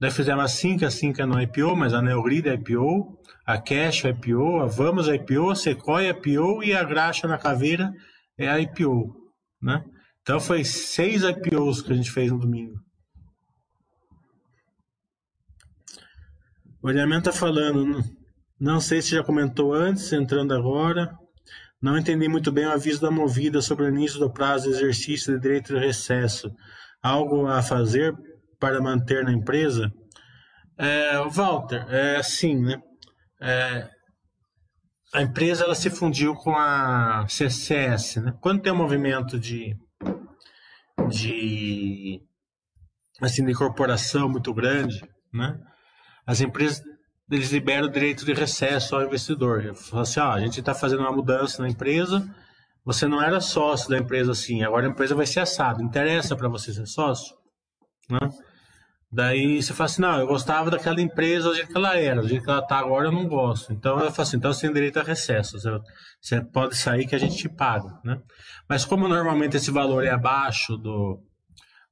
Daí fizemos a Cinca, a Cinca no IPO, mas a Neogrid IPO, a Cash IPO, a Vamos IPO, a Sequoia IPO e a Graxa na Caveira é IPO, né? Então foi seis IPOs que a gente fez no domingo. O Oriamento está falando, não sei se já comentou antes, entrando agora. Não entendi muito bem o aviso da movida sobre o início do prazo de exercício de direito de recesso. Algo a fazer para manter na empresa? É, Walter, é assim, né? É, a empresa ela se fundiu com a CCS, né? Quando tem um movimento de de assim de corporação muito grande, né? As empresas eles liberam o direito de recesso ao investidor. Fala assim, ó, a gente está fazendo uma mudança na empresa, você não era sócio da empresa assim, agora a empresa vai ser assada. Interessa para você ser sócio? Né? Daí você fala assim, não, eu gostava daquela empresa do jeito que ela era, do jeito que ela está agora eu não gosto. Então eu falo assim, então você tem direito a recesso, você pode sair que a gente te paga, né? Mas como normalmente esse valor é abaixo do,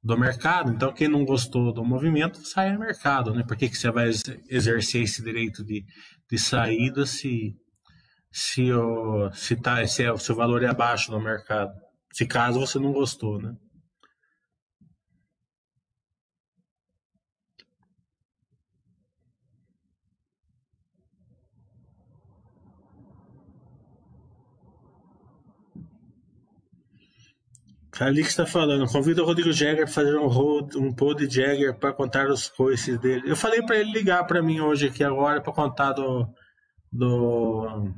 do mercado, então quem não gostou do movimento sai do mercado, né? Por que, que você vai exercer esse direito de, de saída se, se, o, se, tá, se, é, se o valor é abaixo do mercado? Se caso você não gostou, né? Ali que está falando, convida o Rodrigo Jagger para fazer um, road, um pod Jagger para contar os coices dele. Eu falei para ele ligar para mim hoje aqui agora para contar do, do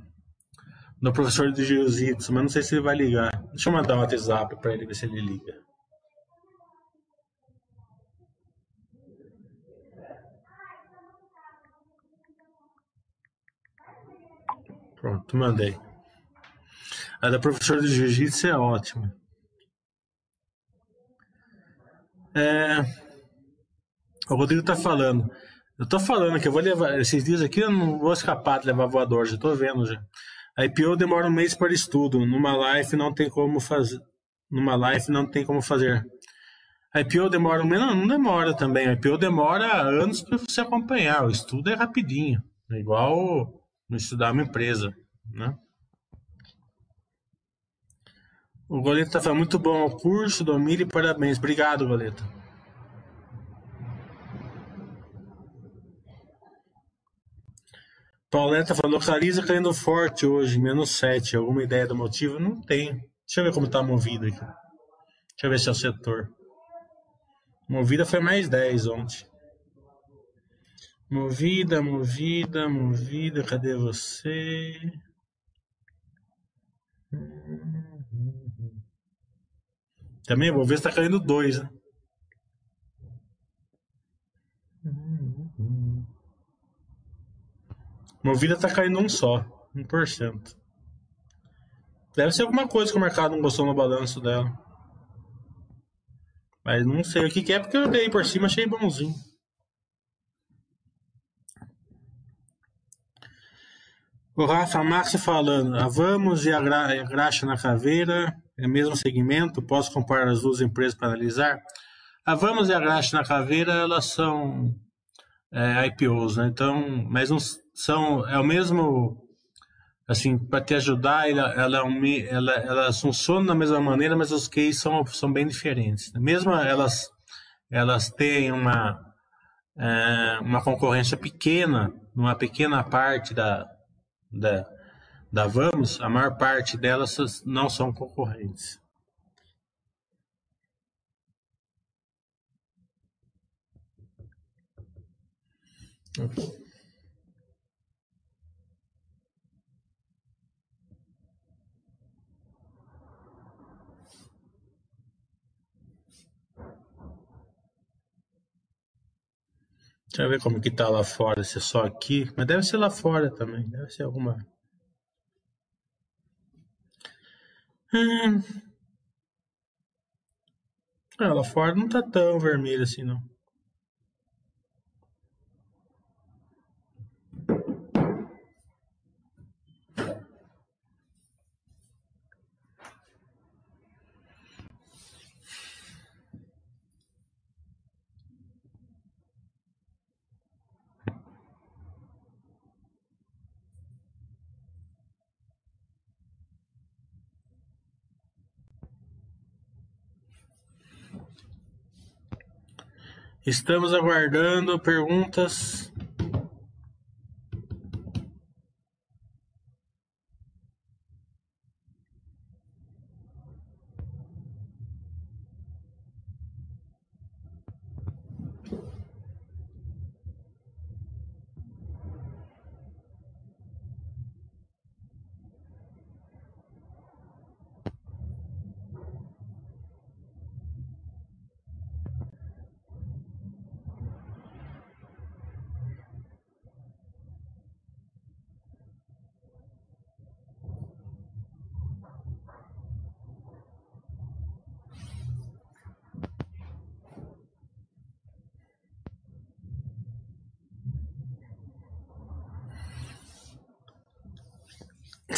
do professor de jiu-jitsu, mas não sei se ele vai ligar. Deixa eu mandar um WhatsApp para ele ver se ele liga. Pronto, mandei. A da professora de jiu-jitsu é ótima. É... O Rodrigo tá falando. Eu tô falando que eu vou levar. Esses dias aqui eu não vou escapar de levar voador, já tô vendo já. A IPO demora um mês para estudo. Numa live não tem como fazer. Numa live não tem como fazer. A IPO demora um mês? Não, não demora também. A IPO demora anos para você acompanhar. O estudo é rapidinho. É igual estudar uma empresa, né? O Goleta foi muito bom o curso, Domire, parabéns. Obrigado, Goleta. Pauleta falou, localiza caindo forte hoje, menos 7. Alguma ideia do motivo? Não tem. Deixa eu ver como tá movido aqui. Deixa eu ver se é o setor. Movida foi mais 10 ontem. Movida, movida, movida, cadê você? Também vou ver se tá caindo dois, né? Movida tá caindo um só, 1%. Deve ser alguma coisa que o mercado não gostou no balanço dela. Mas não sei o que, que é, porque eu dei por cima, achei bonzinho. O Rafa Maxi falando, a Vamos e a, Gra Graxa na Caveira mesmo segmento? Posso comparar as duas empresas para analisar? A Vamos e a Graxa na Caveira, elas são é, IPOs, né? Então, mas não são, é o mesmo, assim, para te ajudar, ela, ela, é ela, elas funcionam da mesma maneira, mas os cases são, são bem diferentes. Mesmo elas, elas têm uma, é, uma concorrência pequena, numa pequena parte da, da, da Vamos, a maior parte delas não são concorrentes. Deixa eu ver como que tá lá fora, se é só aqui. Mas deve ser lá fora também. Deve ser alguma. Hum. Ah, lá fora não tá tão vermelho assim, não. Estamos aguardando perguntas.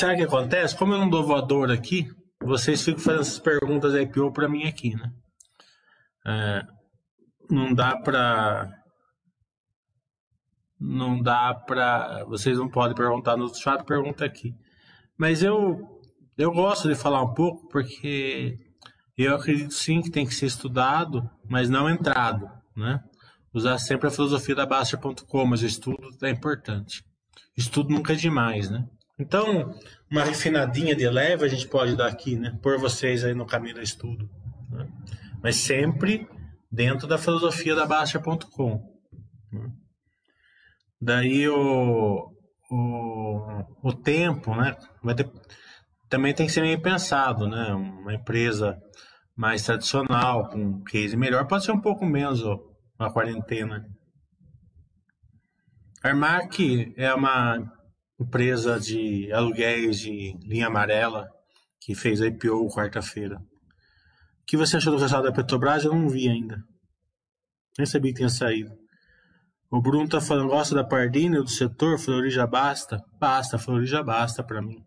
Sabe o que acontece? Como eu não dou voador aqui, vocês ficam fazendo essas perguntas IPO para mim aqui, né? É, não dá para não dá para vocês não podem perguntar no chat, pergunta aqui. Mas eu eu gosto de falar um pouco porque eu acredito sim que tem que ser estudado, mas não entrado, né? Usar sempre a filosofia da Baster.com, mas o estudo é importante. Estudo nunca é demais, né? Então, uma refinadinha de leve a gente pode dar aqui, né? Por vocês aí no caminho do estudo. Né? Mas sempre dentro da filosofia da Baster.com. Né? Daí o, o, o tempo, né? Ter, também tem que ser meio pensado, né? Uma empresa mais tradicional, com um case melhor, pode ser um pouco menos ó, a quarentena. A Armac é uma empresa de aluguéis de linha amarela que fez a IPO quarta-feira. O que você achou do resultado da Petrobras? Eu não vi ainda. Nem sabia que tinha saído. O Bruno tá falando, gosta da Pardini, do setor, Flori já basta? Basta, Flori já basta para mim.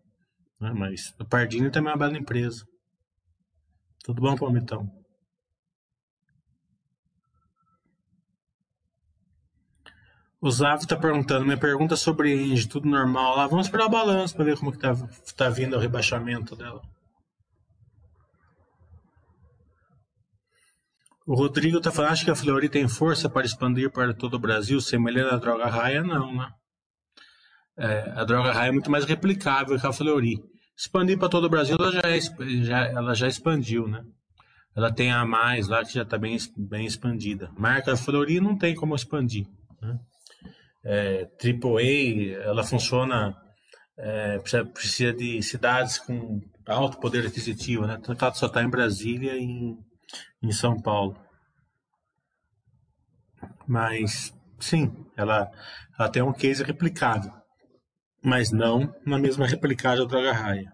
Né? Mas a Pardini também é uma bela empresa. Tudo bom, Palmitão? O Zav está perguntando, minha pergunta sobre Engie, tudo normal lá. Vamos esperar o balanço para ver como que tá, tá vindo o rebaixamento dela. O Rodrigo está falando, acho que a Flori tem força para expandir para todo o Brasil, semelhante à droga raia, não, né? É, a droga raia é muito mais replicável que a Flori. Expandir para todo o Brasil, ela já, é, já, ela já expandiu, né? Ela tem a mais lá que já está bem, bem expandida. Marca Flori não tem como expandir. Né? É, AAA, ela funciona, é, precisa, de cidades com alto poder aquisitivo, né? Tanto ela só está em Brasília e em, em São Paulo. Mas, sim, ela, ela tem um case replicável, mas não na mesma replicagem da Droga Raia.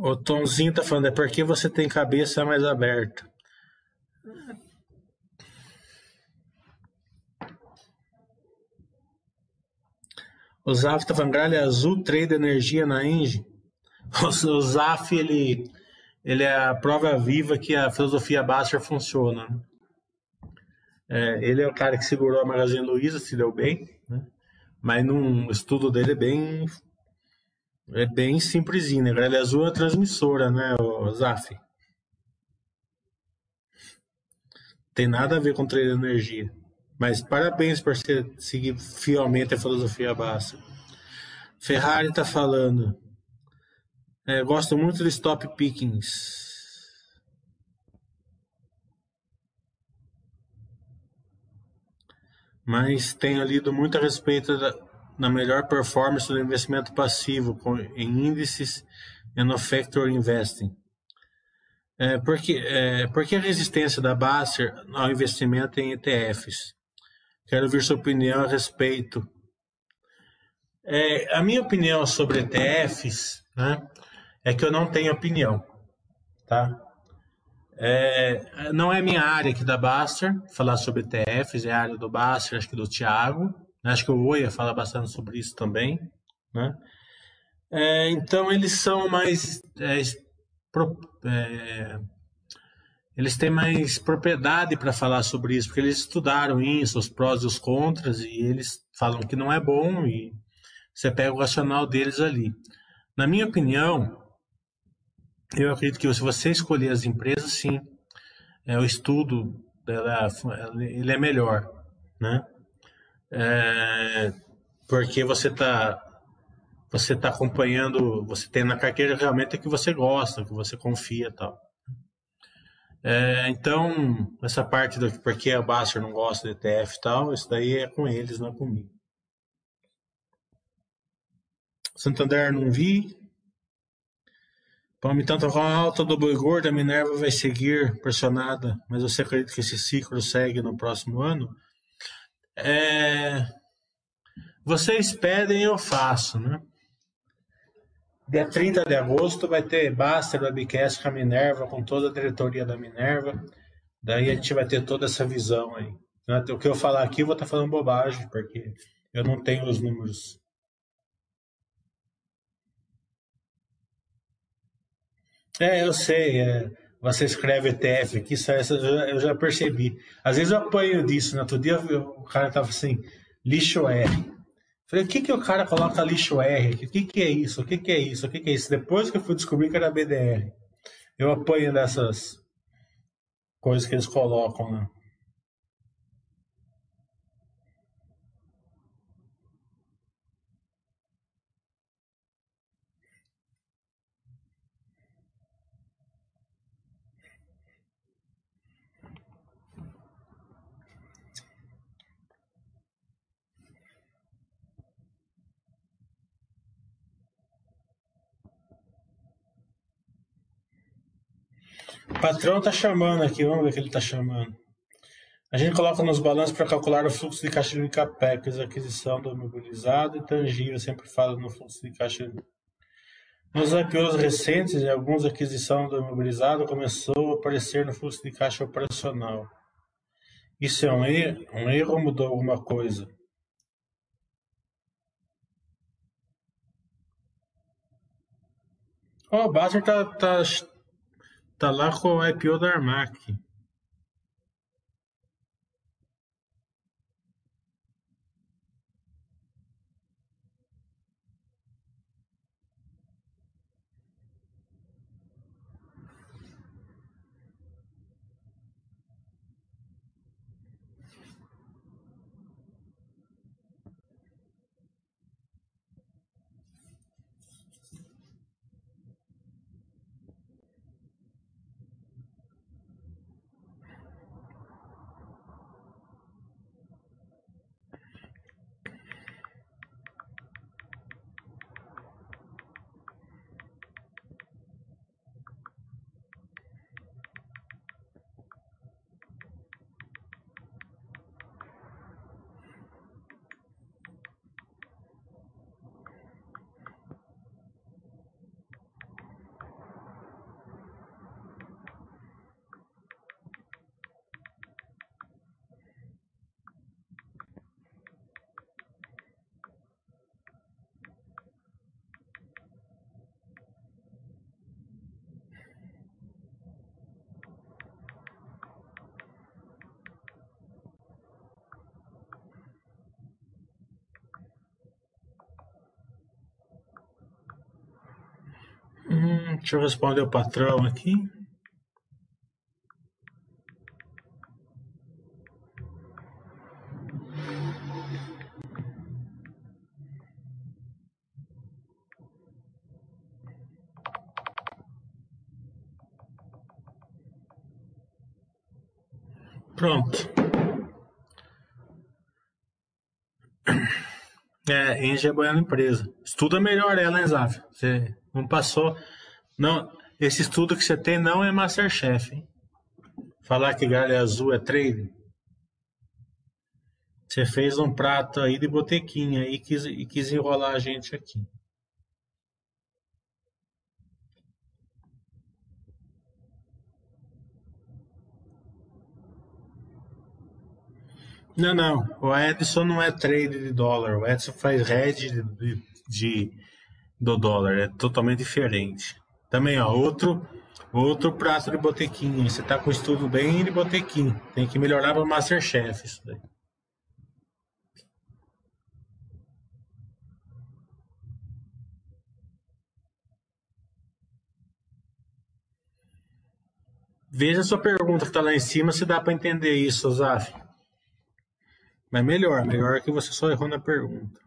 O Tomzinho tá falando, é porque você tem cabeça mais aberta. O Zaf tá falando, gralha azul, trade energia na Engie. O Zaf, ele, ele é a prova viva que a filosofia Baster funciona. Né? É, ele é o cara que segurou a Magazine Luiza, se deu bem, né? mas num estudo dele é bem é bem simplesinho, né? Gralha Azul é a transmissora, né, o Zaf? Tem nada a ver com trade de energia. Mas parabéns por você seguir fielmente a filosofia básica. Ferrari está falando. É, gosto muito de stop pickings. Mas tenho lido muito a respeito da, na melhor performance do investimento passivo em índices e no factor investing. É, porque, é, porque a resistência da Basser ao investimento em ETFs? Quero ouvir sua opinião a respeito. É, a minha opinião sobre ETFs né, é que eu não tenho opinião. Tá? É, não é minha área aqui da Baster falar sobre ETFs, é a área do Baster, acho que do Thiago. Acho que o Oia fala bastante sobre isso também. Né? É, então, eles são mais. É, pro, é, eles têm mais propriedade para falar sobre isso, porque eles estudaram isso, os prós e os contras, e eles falam que não é bom, e você pega o racional deles ali. Na minha opinião, eu acredito que se você escolher as empresas, sim, é, o estudo dela, ele é melhor, né? É, porque você está você tá acompanhando, você tem na carteira realmente que você gosta, que você confia tal. É, então, essa parte do porque a Baster não gosta de ETF e tal, isso daí é com eles, não é comigo. Santander não vi. Palmitão tá falando alta do boi gordo, a Minerva vai seguir pressionada, mas você acredita que esse ciclo segue no próximo ano? É... Vocês pedem, eu faço, né? Dia 30 de agosto vai ter Baster Webcast com a Minerva, com toda a diretoria da Minerva. Daí a gente vai ter toda essa visão aí. Né? O que eu falar aqui, eu vou estar tá falando bobagem, porque eu não tenho os números. É, eu sei. É, você escreve ETF aqui, isso, eu já percebi. Às vezes eu apanho disso. Né? outro dia o cara tava assim, lixo R. Falei, o que, que o cara coloca lixo R? O que, que é isso? O que, que é isso? O que, que é isso? Depois que eu fui descobrir que era BDR. Eu apanho dessas coisas que eles colocam, né? O patrão tá chamando aqui, vamos ver o que ele tá chamando. A gente coloca nos balanços para calcular o fluxo de caixa de CAPEX, aquisição do imobilizado e tangível, sempre fala no fluxo de caixa. Nos IPOs recentes, e alguns aquisição do imobilizado começou a aparecer no fluxo de caixa operacional. Isso é um erro, um erro ou mudou alguma coisa? Oh, o Basser tá, tá Tá lá com o IPO da Armac. Hum, deixa eu responder o patrão aqui. Pronto. É, Engie é boa empresa. Estuda melhor ela, hein, Zaf? Você não passou. Não, esse estudo que você tem não é Masterchef, hein? Falar que galho azul é trade. Você fez um prato aí de botequinha e quis, e quis enrolar a gente aqui. Não, não. O Edson não é trade de dólar. O Edson faz hedge de, de, do dólar. É totalmente diferente. Também, ó, outro, outro prato de botequim. Você tá com estudo bem de botequim. Tem que melhorar para Masterchef isso daí. Veja a sua pergunta que está lá em cima, se dá para entender isso, Zaf. Mas melhor, melhor que você só errou na pergunta.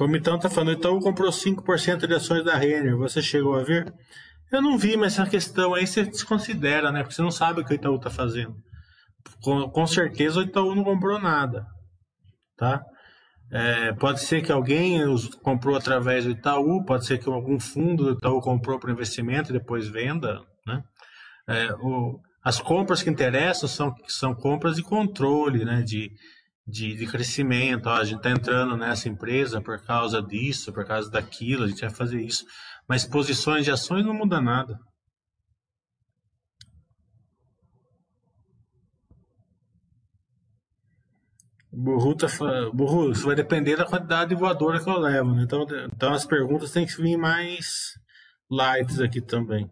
Palmitão tá falando, então comprou 5% de ações da Renner. Você chegou a ver? Eu não vi, mas essa questão aí você desconsidera, né? Porque você não sabe o que o Itaú tá fazendo. Com, com certeza o Itaú não comprou nada. tá? É, pode ser que alguém os comprou através do Itaú, pode ser que algum fundo do Itaú comprou para investimento e depois venda, né? É, o, as compras que interessam são, são compras de controle, né? De, de, de crescimento. Ó, a gente está entrando nessa empresa por causa disso, por causa daquilo, a gente vai fazer isso. Mas posições de ações não muda nada. Burro, tá, burro, isso vai depender da quantidade de voadora que eu levo, né? Então, então as perguntas têm que vir mais lights aqui também.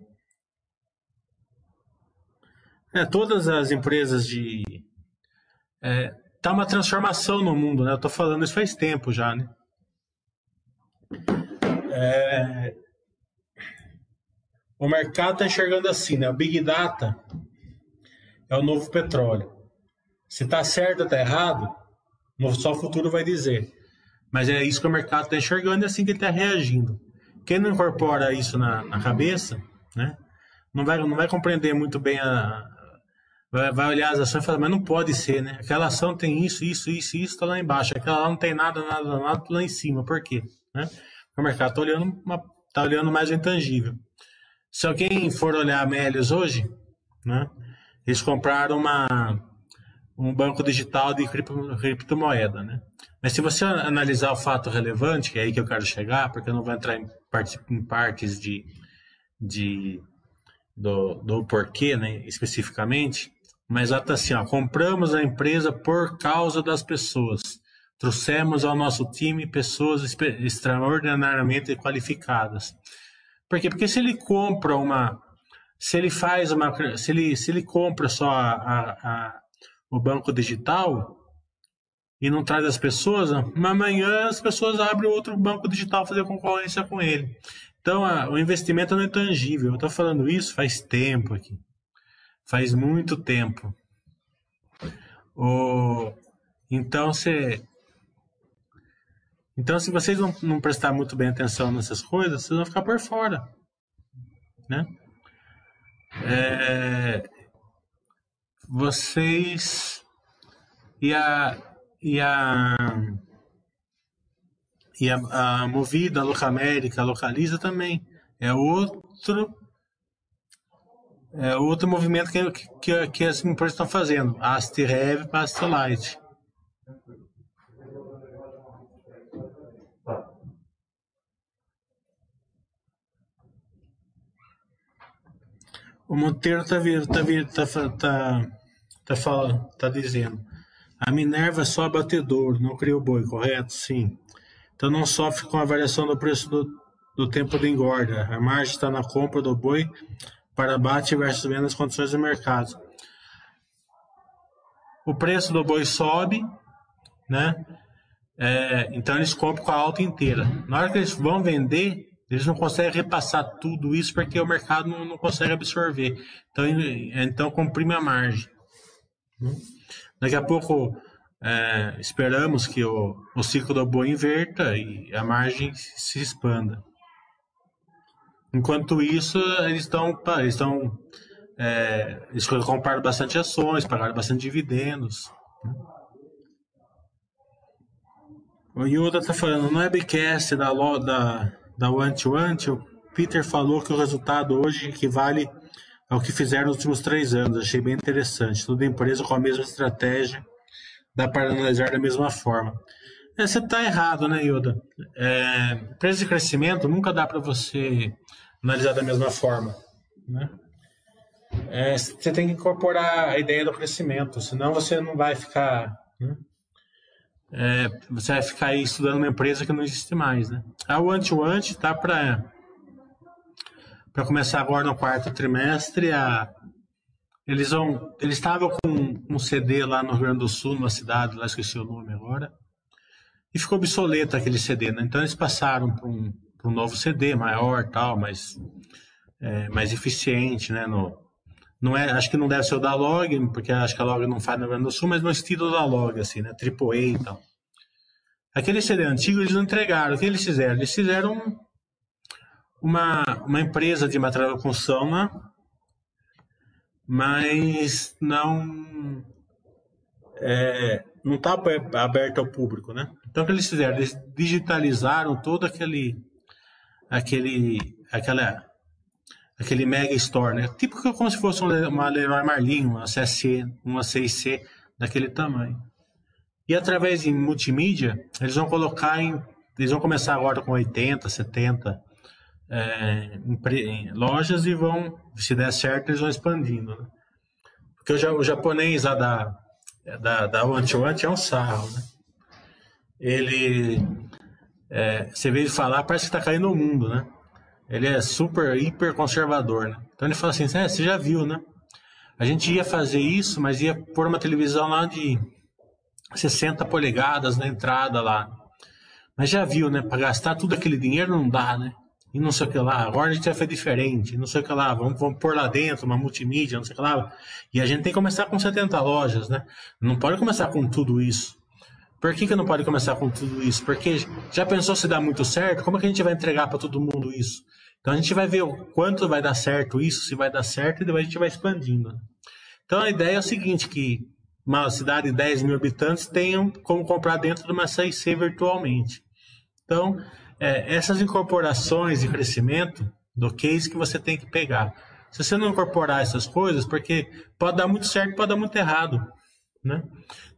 É, todas as empresas de. É, tá uma transformação no mundo, né? Eu tô falando isso faz tempo já, né? É, o mercado está enxergando assim, né? O Big Data é o novo petróleo. Se está certo ou está errado, só o futuro vai dizer. Mas é isso que o mercado está enxergando e é assim que ele está reagindo. Quem não incorpora isso na, na, cabeça, né, não, vai, não vai compreender muito bem a. Vai, vai olhar as ações e falar, mas não pode ser, né? Aquela ação tem isso, isso, isso, isso, está lá embaixo. Aquela lá não tem nada, nada, nada, lá em cima. Por quê? Né? O mercado está olhando, tá olhando mais o intangível. Se alguém for olhar a Melios hoje, né, eles compraram uma, um banco digital de cripto, criptomoeda, né? Mas se você analisar o fato relevante, que é aí que eu quero chegar, porque eu não vou entrar em, em partes de, de do, do porquê, né, especificamente, mas ela tá assim, ó, compramos a empresa por causa das pessoas. Trouxemos ao nosso time pessoas extraordinariamente qualificadas. Por quê? Porque se ele compra uma, se ele faz uma, se ele, se ele compra só a, a, a o banco digital e não traz as pessoas, amanhã as pessoas abrem outro banco digital fazer concorrência com ele. Então, o investimento não é tangível. Eu estou falando isso faz tempo aqui. Faz muito tempo. O, então, se, então, se vocês não, não prestar muito bem atenção nessas coisas, vocês vão ficar por fora. Né? É, vocês e a e a e a, a movida a Locamérica localiza também é outro é outro movimento que, que, que as empresas estão fazendo Astirev para Astrolight o Monteiro está tá, tá, tá, Tá, falando, tá dizendo. A Minerva é só abatedor, não criou boi, correto? Sim. Então não sofre com a variação do preço do, do tempo de engorda. A margem está na compra do boi para abate versus venda nas condições do mercado. O preço do boi sobe, né? É, então eles compram com a alta inteira. Na hora que eles vão vender, eles não conseguem repassar tudo isso porque o mercado não, não consegue absorver. Então, então comprime a margem. Daqui a pouco é, esperamos que o, o ciclo do boi inverta e a margem se expanda. Enquanto isso, eles estão eles estão é, eles compraram bastante ações, pagaram bastante dividendos. O Yuda está falando, no webcast da, da, da to One, o Peter falou que o resultado hoje equivale é o que fizeram nos últimos três anos. Achei bem interessante. Toda empresa com a mesma estratégia, dá para analisar da mesma forma. É, você está errado, né, Yoda? É, empresa de crescimento nunca dá para você analisar da mesma forma. Né? É, você tem que incorporar a ideia do crescimento, senão você não vai ficar. Né? É, você vai ficar aí estudando uma empresa que não existe mais. Né? A One-to-One tá para para começar agora no quarto trimestre. A, eles vão, eles estavam com um CD lá no Rio Grande do Sul, numa cidade, lá esqueci o nome agora, e ficou obsoleto aquele CD, né? Então eles passaram para um, um novo CD maior, tal, mais é, mais eficiente, né? No, não é, acho que não deve ser o da Log, porque acho que a Log não faz no Rio Grande do Sul, mas no estilo da Log, assim, né? Triple A e tal. Aquele CD antigo eles não entregaram. O que eles fizeram? Eles fizeram uma, uma empresa de material de construção, né? mas não é, não está aberto ao público, né? Então o que eles fizeram? Eles digitalizaram todo aquele aquele aquela aquele mega store, né? Tipo como se fosse uma Leroy Merlin, uma CSC, uma 6C daquele tamanho. E através de multimídia, eles vão colocar em eles vão começar agora com 80, 70 é, em, lojas e vão, se der certo, eles vão expandindo. Né? Porque o, o japonês lá da, da, da Wanty é um sarro. Né? Ele, é, você ele falar, parece que está caindo o mundo, né? Ele é super, hiper conservador, né? Então ele fala assim, é, você já viu, né? A gente ia fazer isso, mas ia pôr uma televisão lá de 60 polegadas na entrada lá. Mas já viu, né? Para gastar tudo aquele dinheiro não dá, né? e não sei o que lá. Agora a gente vai fazer diferente, não sei o que lá. Vamos, vamos pôr lá dentro uma multimídia, não sei o que lá. E a gente tem que começar com 70 lojas, né? Não pode começar com tudo isso. Por que, que não pode começar com tudo isso? Porque já pensou se dá muito certo? Como é que a gente vai entregar para todo mundo isso? Então a gente vai ver o quanto vai dar certo isso, se vai dar certo, e depois a gente vai expandindo. Então a ideia é o seguinte, que uma cidade de 10 mil habitantes tenham como comprar dentro de uma 6C virtualmente. Então, é, essas incorporações de crescimento do case que você tem que pegar. Se você não incorporar essas coisas, porque pode dar muito certo, pode dar muito errado, né?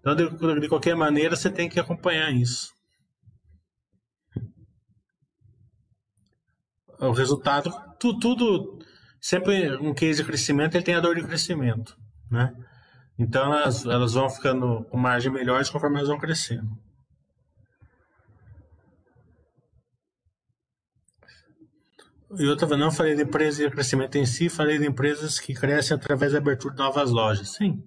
Então, de, de qualquer maneira, você tem que acompanhar isso. O resultado, tu, tudo, sempre um case de crescimento, ele tem a dor de crescimento, né? Então, elas, elas vão ficando com margem melhores conforme elas vão crescendo. E outra, não falei de empresas de crescimento em si, falei de empresas que crescem através da abertura de novas lojas. Sim.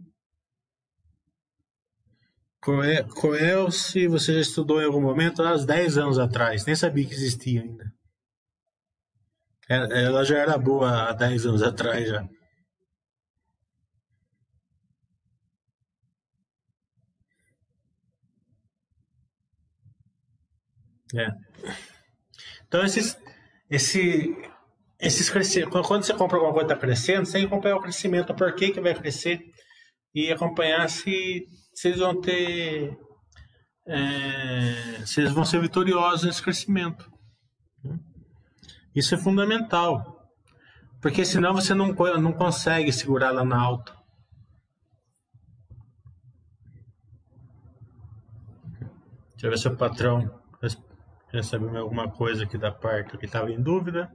Coel, se você já estudou em algum momento, há 10 anos atrás, nem sabia que existia ainda. É, ela já era boa há 10 anos atrás já. É. Então esses esse, esses crescimentos, quando você compra alguma coisa que está crescendo, você tem que acompanhar o crescimento, por que, que vai crescer e acompanhar se, eles vão ter. É, eles vão ser vitoriosos nesse crescimento. Isso é fundamental. Porque senão você não, não consegue segurar lá na alta. Deixa eu ver se o patrão saber alguma coisa aqui da parte que estava em dúvida?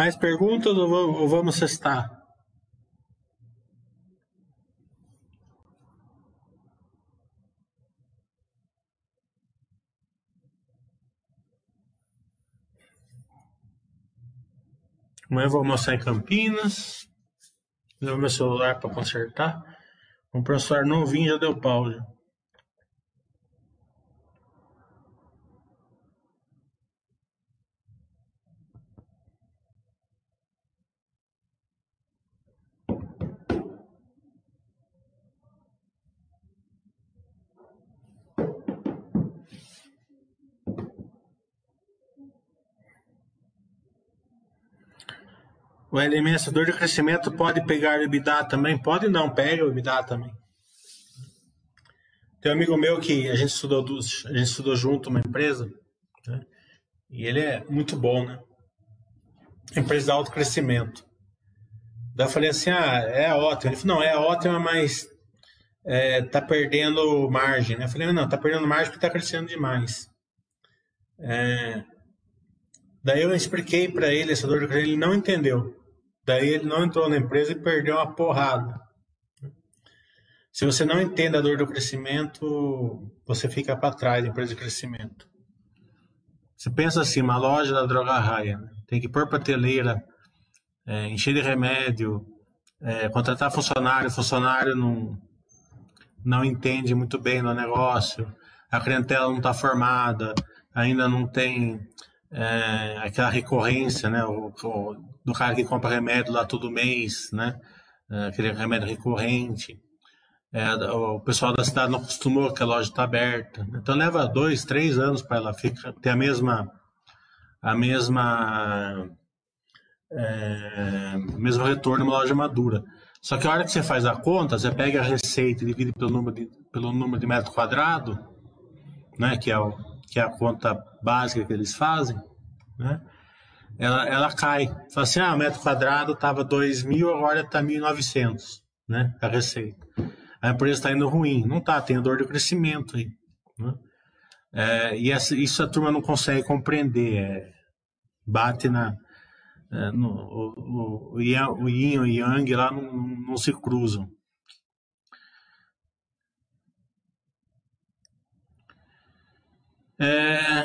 Mais perguntas ou vamos cestar? Amanhã eu vou almoçar em Campinas. Levo meu celular para consertar. Um professor novinho já deu pau. Já. O dor de crescimento pode pegar o EBITDA também? Pode não, pega o EBITDA também. Tem um amigo meu que a gente estudou, a gente estudou junto uma empresa, né? e ele é muito bom, né? empresa de alto crescimento. Daí eu falei assim, ah, é ótimo. Ele falou, não, é ótima, mas é, tá perdendo margem. Né? Eu falei, não, tá perdendo margem porque tá crescendo demais. É, daí eu expliquei para ele essa dor de ele não entendeu. Daí ele não entrou na empresa e perdeu uma porrada. Se você não entende a dor do crescimento, você fica para trás da empresa de crescimento. Você pensa assim, uma loja da droga raia, né? tem que pôr prateleira, é, encher de remédio, é, contratar funcionário, funcionário não, não entende muito bem no negócio, a clientela não está formada, ainda não tem é, aquela recorrência, né? O, o, do cara que compra remédio lá todo mês, né? É, aquele remédio recorrente. É, o pessoal da cidade não acostumou que a loja está aberta. Então leva dois, três anos para ela ficar, ter a mesma a mesma é, mesmo retorno uma loja madura. Só que a hora que você faz a conta, você pega a receita e divide pelo número de, pelo número de metro quadrado, né, que, é o, que é a conta básica que eles fazem, né, ela, ela cai. Fala assim, ah, o metro quadrado estava 2 mil, agora está 1.900, né, a receita. A empresa está indo ruim. Não está, tem dor de crescimento aí. Né? É, e essa, isso a turma não consegue compreender. É, bate na, é, no, o, o, o, yin e o yang lá não, não se cruzam. É,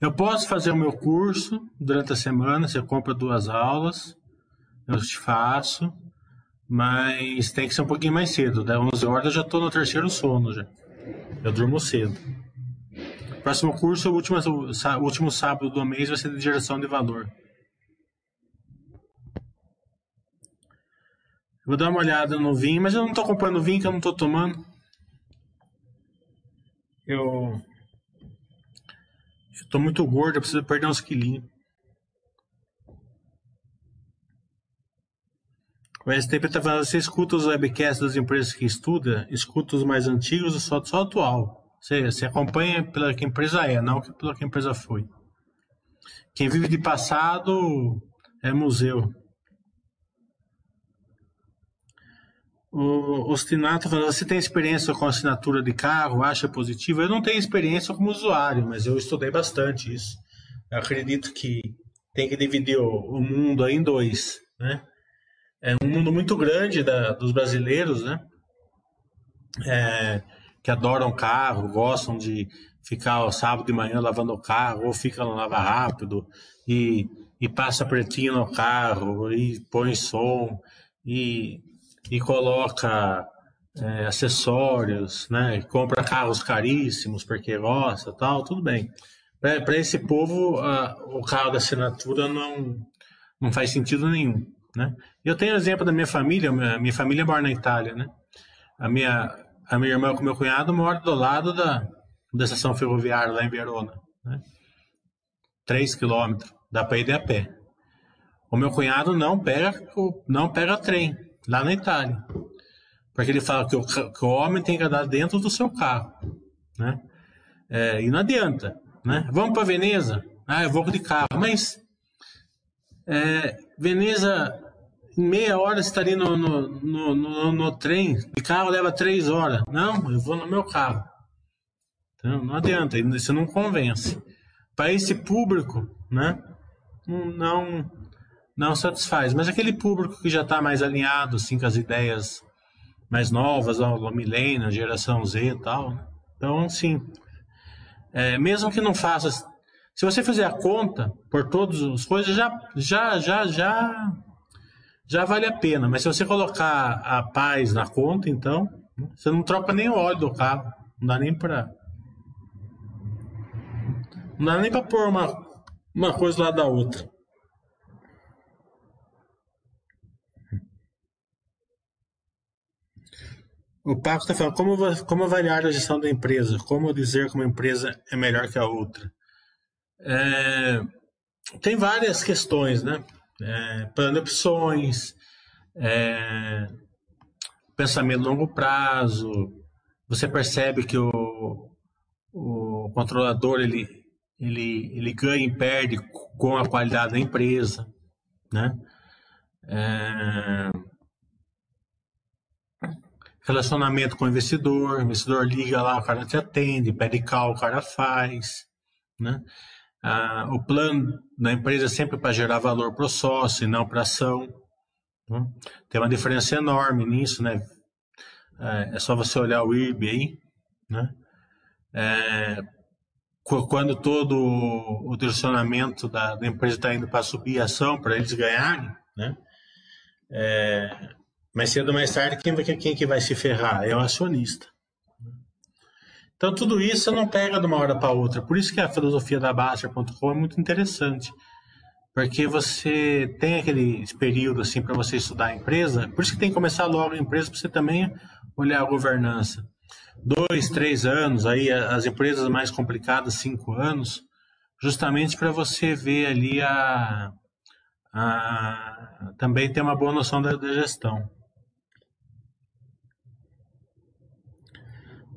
eu posso fazer o meu curso durante a semana, você compra duas aulas, eu te faço, mas tem que ser um pouquinho mais cedo. Da 11 horas eu já estou no terceiro sono já. Eu durmo cedo. Próximo curso, o último, o último sábado do mês, vai ser de geração de valor. Vou dar uma olhada no vinho, mas eu não estou comprando vinho que eu não estou tomando. Eu estou muito gordo, eu preciso perder uns quilinhos. O STP está falando, você escuta os webcasts das empresas que estuda, escuta os mais antigos ou só, só atual? Você, você acompanha pela que empresa é, não pela que empresa foi. Quem vive de passado é museu. O Ostinato falando, você tem experiência com assinatura de carro, acha positivo? Eu não tenho experiência como usuário, mas eu estudei bastante isso. Eu acredito que tem que dividir o, o mundo em dois, né? É um mundo muito grande da, dos brasileiros, né? É, que adoram carro, gostam de ficar o sábado de manhã lavando o carro, ou fica no lava rápido e, e passa pretinho no carro, e põe som, e, e coloca é, acessórios, né? compra carros caríssimos porque gosta tal, tudo bem. Para esse povo, a, o carro da assinatura não, não faz sentido nenhum. Né? Eu tenho exemplo da minha família, minha, minha família mora na Itália. Né? A minha, a minha irmã com meu cunhado moram do lado da, da estação ferroviária lá em Verona. Né? Três quilômetros, dá para ir a pé. O meu cunhado não pega, não pega trem lá na Itália. Porque ele fala que o, que o homem tem que andar dentro do seu carro. Né? É, e não adianta. Né? Vamos para Veneza? Ah, eu vou de carro. Mas é, Veneza meia hora estaria no, no, no, no, no trem, de carro leva três horas. Não, eu vou no meu carro. Então, não adianta, isso não convence. Para esse público, né, não, não satisfaz. Mas aquele público que já está mais alinhado assim, com as ideias mais novas, o milênio, geração Z e tal. Né? Então, sim. É, mesmo que não faça. Se você fizer a conta por todas as coisas, já, já, já, já já vale a pena. Mas se você colocar a paz na conta, então, você não troca nem o óleo do carro. Não dá nem para. Não dá nem para pôr uma, uma coisa lá da outra. O Paco está falando como, como avaliar a gestão da empresa, como dizer que uma empresa é melhor que a outra. É, tem várias questões, né? é, plano de opções, é, pensamento longo prazo. Você percebe que o, o controlador ele, ele, ele ganha e perde com a qualidade da empresa, né? É... Relacionamento com o investidor, o investidor liga lá, o cara te atende, pede cal, o cara faz, né? Ah, o plano da empresa é sempre para gerar valor para o sócio e não para ação. Né? Tem uma diferença enorme nisso, né? É, é só você olhar o IRB aí, né? É, quando todo o direcionamento da, da empresa está indo para subir a ação, para eles ganharem, né? É, mais cedo ou mais tarde, quem, quem que vai se ferrar? É o acionista. Então, tudo isso você não pega de uma hora para outra. Por isso que a filosofia da Baster.com é muito interessante. Porque você tem aquele período assim para você estudar a empresa. Por isso que tem que começar logo a empresa para você também olhar a governança. Dois, três anos, aí as empresas mais complicadas, cinco anos, justamente para você ver ali a, a, também ter uma boa noção da, da gestão.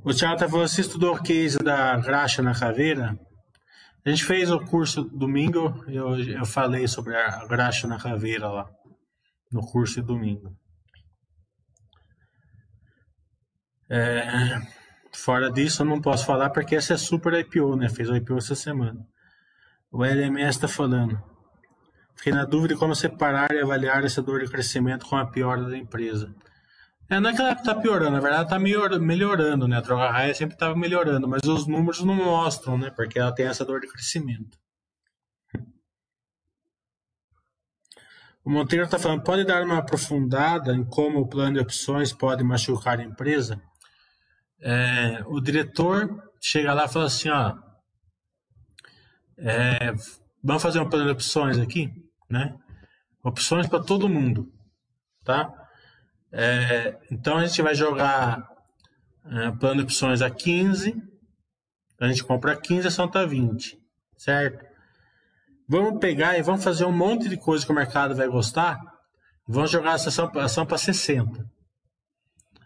O Thiago tá falando, você estudou o case da graxa na caveira? A gente fez o curso domingo, eu, eu falei sobre a graxa na caveira lá, no curso de domingo. É, fora disso, eu não posso falar porque essa é super IPO, né? Fez o IPO essa semana. O LMS está falando. Fiquei na dúvida de como separar e avaliar essa dor de crescimento com a piora da empresa. É, não é que ela está piorando, na verdade está melhorando, né? A troca raia sempre estava melhorando, mas os números não mostram, né? Porque ela tem essa dor de crescimento. O Monteiro está falando, pode dar uma aprofundada em como o plano de opções pode machucar a empresa? É, o diretor chega lá e fala assim, ó, é, vamos fazer um plano de opções aqui, né? Opções para todo mundo, tá? É, então a gente vai jogar é, plano de opções a 15, a gente compra 15, a ação está 20, certo? Vamos pegar e vamos fazer um monte de coisa que o mercado vai gostar vamos jogar essa ação, ação para 60.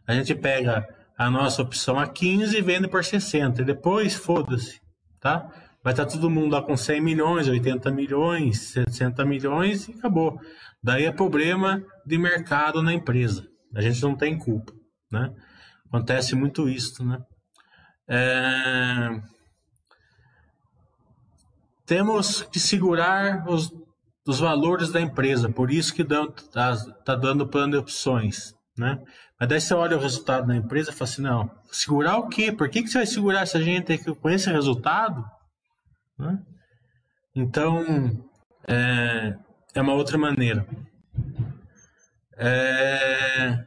A gente pega a nossa opção a 15 e vende por 60. E depois, foda-se, tá? Vai estar tá todo mundo lá com 100 milhões, 80 milhões, 60 milhões e acabou. Daí é problema de mercado na empresa. A gente não tem culpa, né? Acontece muito isso, né? É... Temos que segurar os, os valores da empresa, por isso que está tá dando plano de opções, né? Mas daí você olha o resultado da empresa e fala assim, não, segurar o quê? Por que, que você vai segurar essa gente com esse resultado? Né? Então, é, é uma outra maneira. É...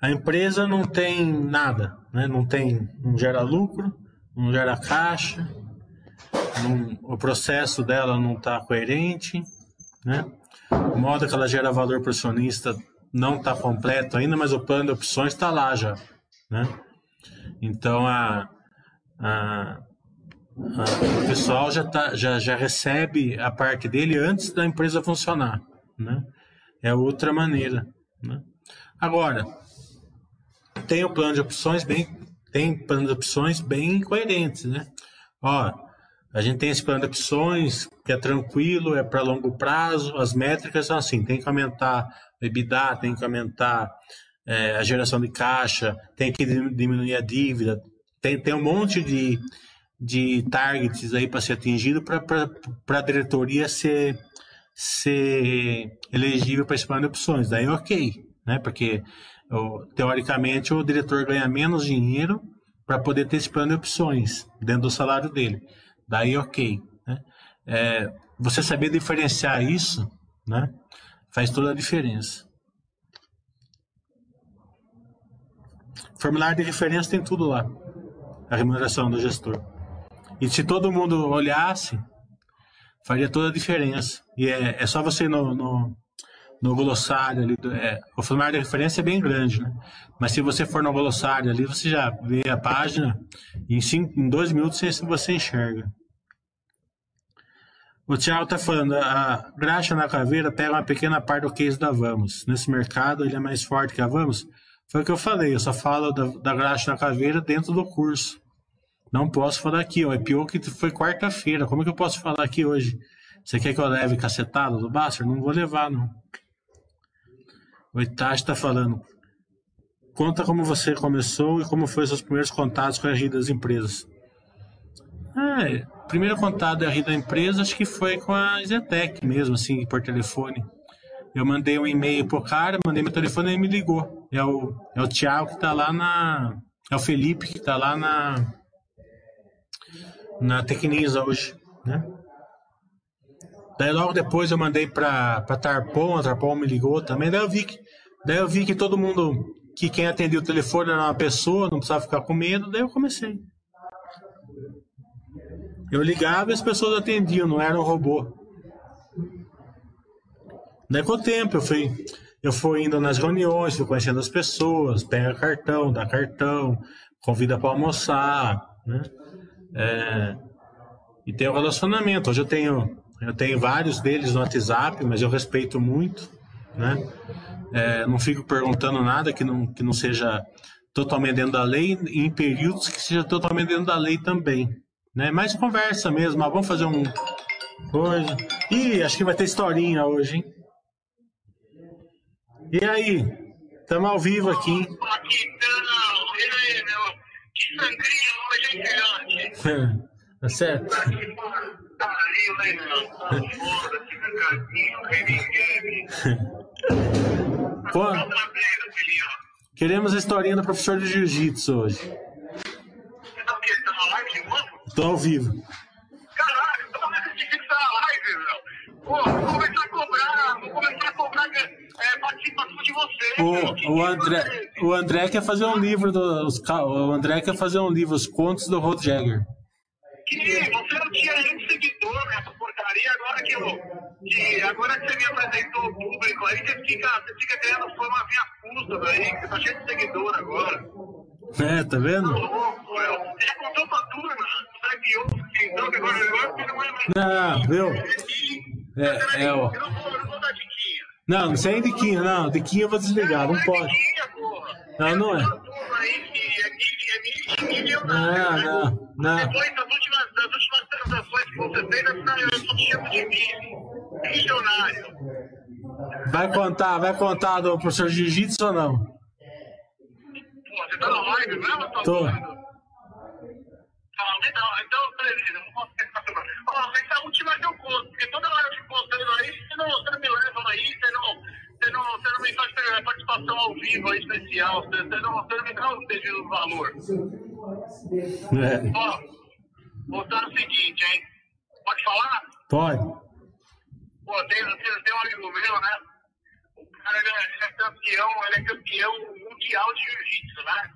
A empresa não tem nada, né? não tem, não gera lucro, não gera caixa, não, o processo dela não está coerente, né? o modo que ela gera valor para o acionista não está completo ainda, mas o plano de opções está lá já. Né? Então a, a, a, o pessoal já, tá, já, já recebe a parte dele antes da empresa funcionar. Né? É outra maneira. Né? Agora, tem o plano de opções bem, tem plano de opções bem coerentes, né? Ó, a gente tem esse plano de opções que é tranquilo, é para longo prazo, as métricas são assim, tem que aumentar o EBITDA, tem que aumentar é, a geração de caixa, tem que diminuir a dívida, tem, tem um monte de, de targets aí para ser atingido para a diretoria ser ser elegível para esse plano de opções. Daí, ok, né? Porque teoricamente o diretor ganha menos dinheiro para poder ter esse plano de opções dentro do salário dele. Daí, ok. Né? É, você saber diferenciar isso, né? Faz toda a diferença. Formulário de referência tem tudo lá. A remuneração do gestor. E se todo mundo olhasse, faria toda a diferença. E é, é só você no, no, no glossário ali, do, é, o formulário de referência é bem grande, né? Mas se você for no glossário ali, você já vê a página e em, cinco, em dois minutos você, você enxerga. O Thiago está falando, a graxa na caveira pega uma pequena parte do case da Vamos. Nesse mercado ele é mais forte que a Vamos. Foi o que eu falei, eu só falo da, da graxa na caveira dentro do curso. Não posso falar aqui, ó. É pior que foi quarta-feira. Como é que eu posso falar aqui hoje? Você quer que eu leve cacetado do Baster? Não vou levar, não. O Itachi está falando. Conta como você começou e como foi seus primeiros contatos com a RI das empresas. É, primeiro contato da RI da empresa acho que foi com a Zetec mesmo, assim, por telefone. Eu mandei um e-mail pro cara, mandei meu telefone e ele me ligou. É o, é o Thiago que tá lá na. É o Felipe que tá lá na. Na Tecnisa hoje, né? Daí logo depois eu mandei pra, pra Tarpon, a Tarpon me ligou também. Daí eu vi que, daí eu vi que todo mundo, que quem atendia o telefone era uma pessoa, não precisava ficar com medo, daí eu comecei. Eu ligava e as pessoas atendiam, não era um robô. Daí com o tempo eu fui, eu fui indo nas reuniões, fui conhecendo as pessoas, pega cartão, dá cartão, convida para almoçar, né? É, e tem o relacionamento. Hoje eu tenho, eu tenho vários deles no WhatsApp, mas eu respeito muito, né? É, não fico perguntando nada que não, que não seja totalmente dentro da lei, em períodos que seja totalmente dentro da lei também. Né? Mais conversa mesmo, ah, vamos fazer um coisa. Ih, acho que vai ter historinha hoje, hein? E aí? Estamos ao vivo aqui. Aqui, não. E aí, meu? Que sangria hoje, hein, Tá certo? Pô, queremos a historinha do professor de jiu-jitsu hoje. Você tá o quê? Tá na live de novo? Tô ao vivo. Caralho, tô falando tá na live, meu. Pô, vou começar a cobrar, vou começar a cobrar é, participação de vocês. O, o, André, o André quer fazer um livro dos. O André quer fazer um livro, Os Contos do Rod Jagger. Que você não tinha nenhum seguidor nessa porcaria, agora que eu. Que agora que você me apresentou o público aí, você fica, você fica querendo fama via custa daí, que você tá cheio de seguidor agora. É, tá vendo? Já contou pra turma, eu, então, que agora agora não é mais. Não, viu? É, é, ó. Eu não vou, eu não vou dar diquinha. Não, não sei diquinha, não. Diquinha eu vou desligar, não pode. Não, não é. Não, não, não. Depois das últimas, das últimas transações que você fez, eu só te chamo de mim. Missionário. Vai contar, vai contar do professor Jiu-Jitsu ou não? você tá na live mesmo? Tô. Ah, então, então, beleza, não posso ficar Ó, essa última que eu conto, porque toda hora eu aí, você não, você não me leva aí, você não, você não, você não me faz participação ao vivo aí, especial, você, você, não, você não me dá o devido valor. É. Ó, dar o seguinte, hein? Pode falar? Pode. Pô, tem, tem, tem um amigo meu, né? cara ele é, campeão, ele é campeão mundial de jiu-jitsu, né?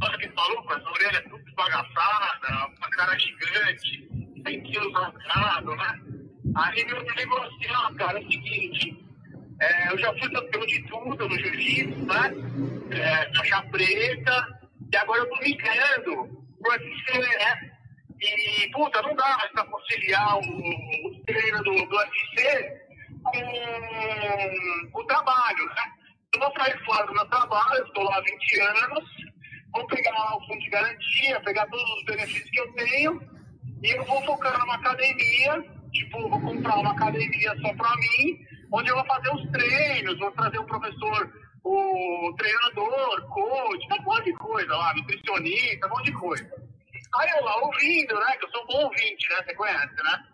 Olha que maluco, essa orelha é tudo esbagaçada, uma cara gigante, 100 quilos arrancado, né? Aí meu amigo assim, ó, cara, é o seguinte, é, eu já fui campeão de tudo no jiu-jitsu, né? É, faixa preta, e agora eu tô migrando pro UFC, né? E, puta, não dá mais pra conciliar o, o treino do, do com o trabalho, né? Eu vou sair fora do meu trabalho, estou lá há 20 anos, vou pegar o fundo de garantia, pegar todos os benefícios que eu tenho, e eu vou focar numa academia, tipo, vou comprar uma academia só para mim, onde eu vou fazer os treinos, vou trazer o professor, o treinador, coach, um monte de coisa lá, nutricionista, um monte de coisa. Aí eu lá ouvindo, né, que eu sou um bom ouvinte, né, você conhece, né?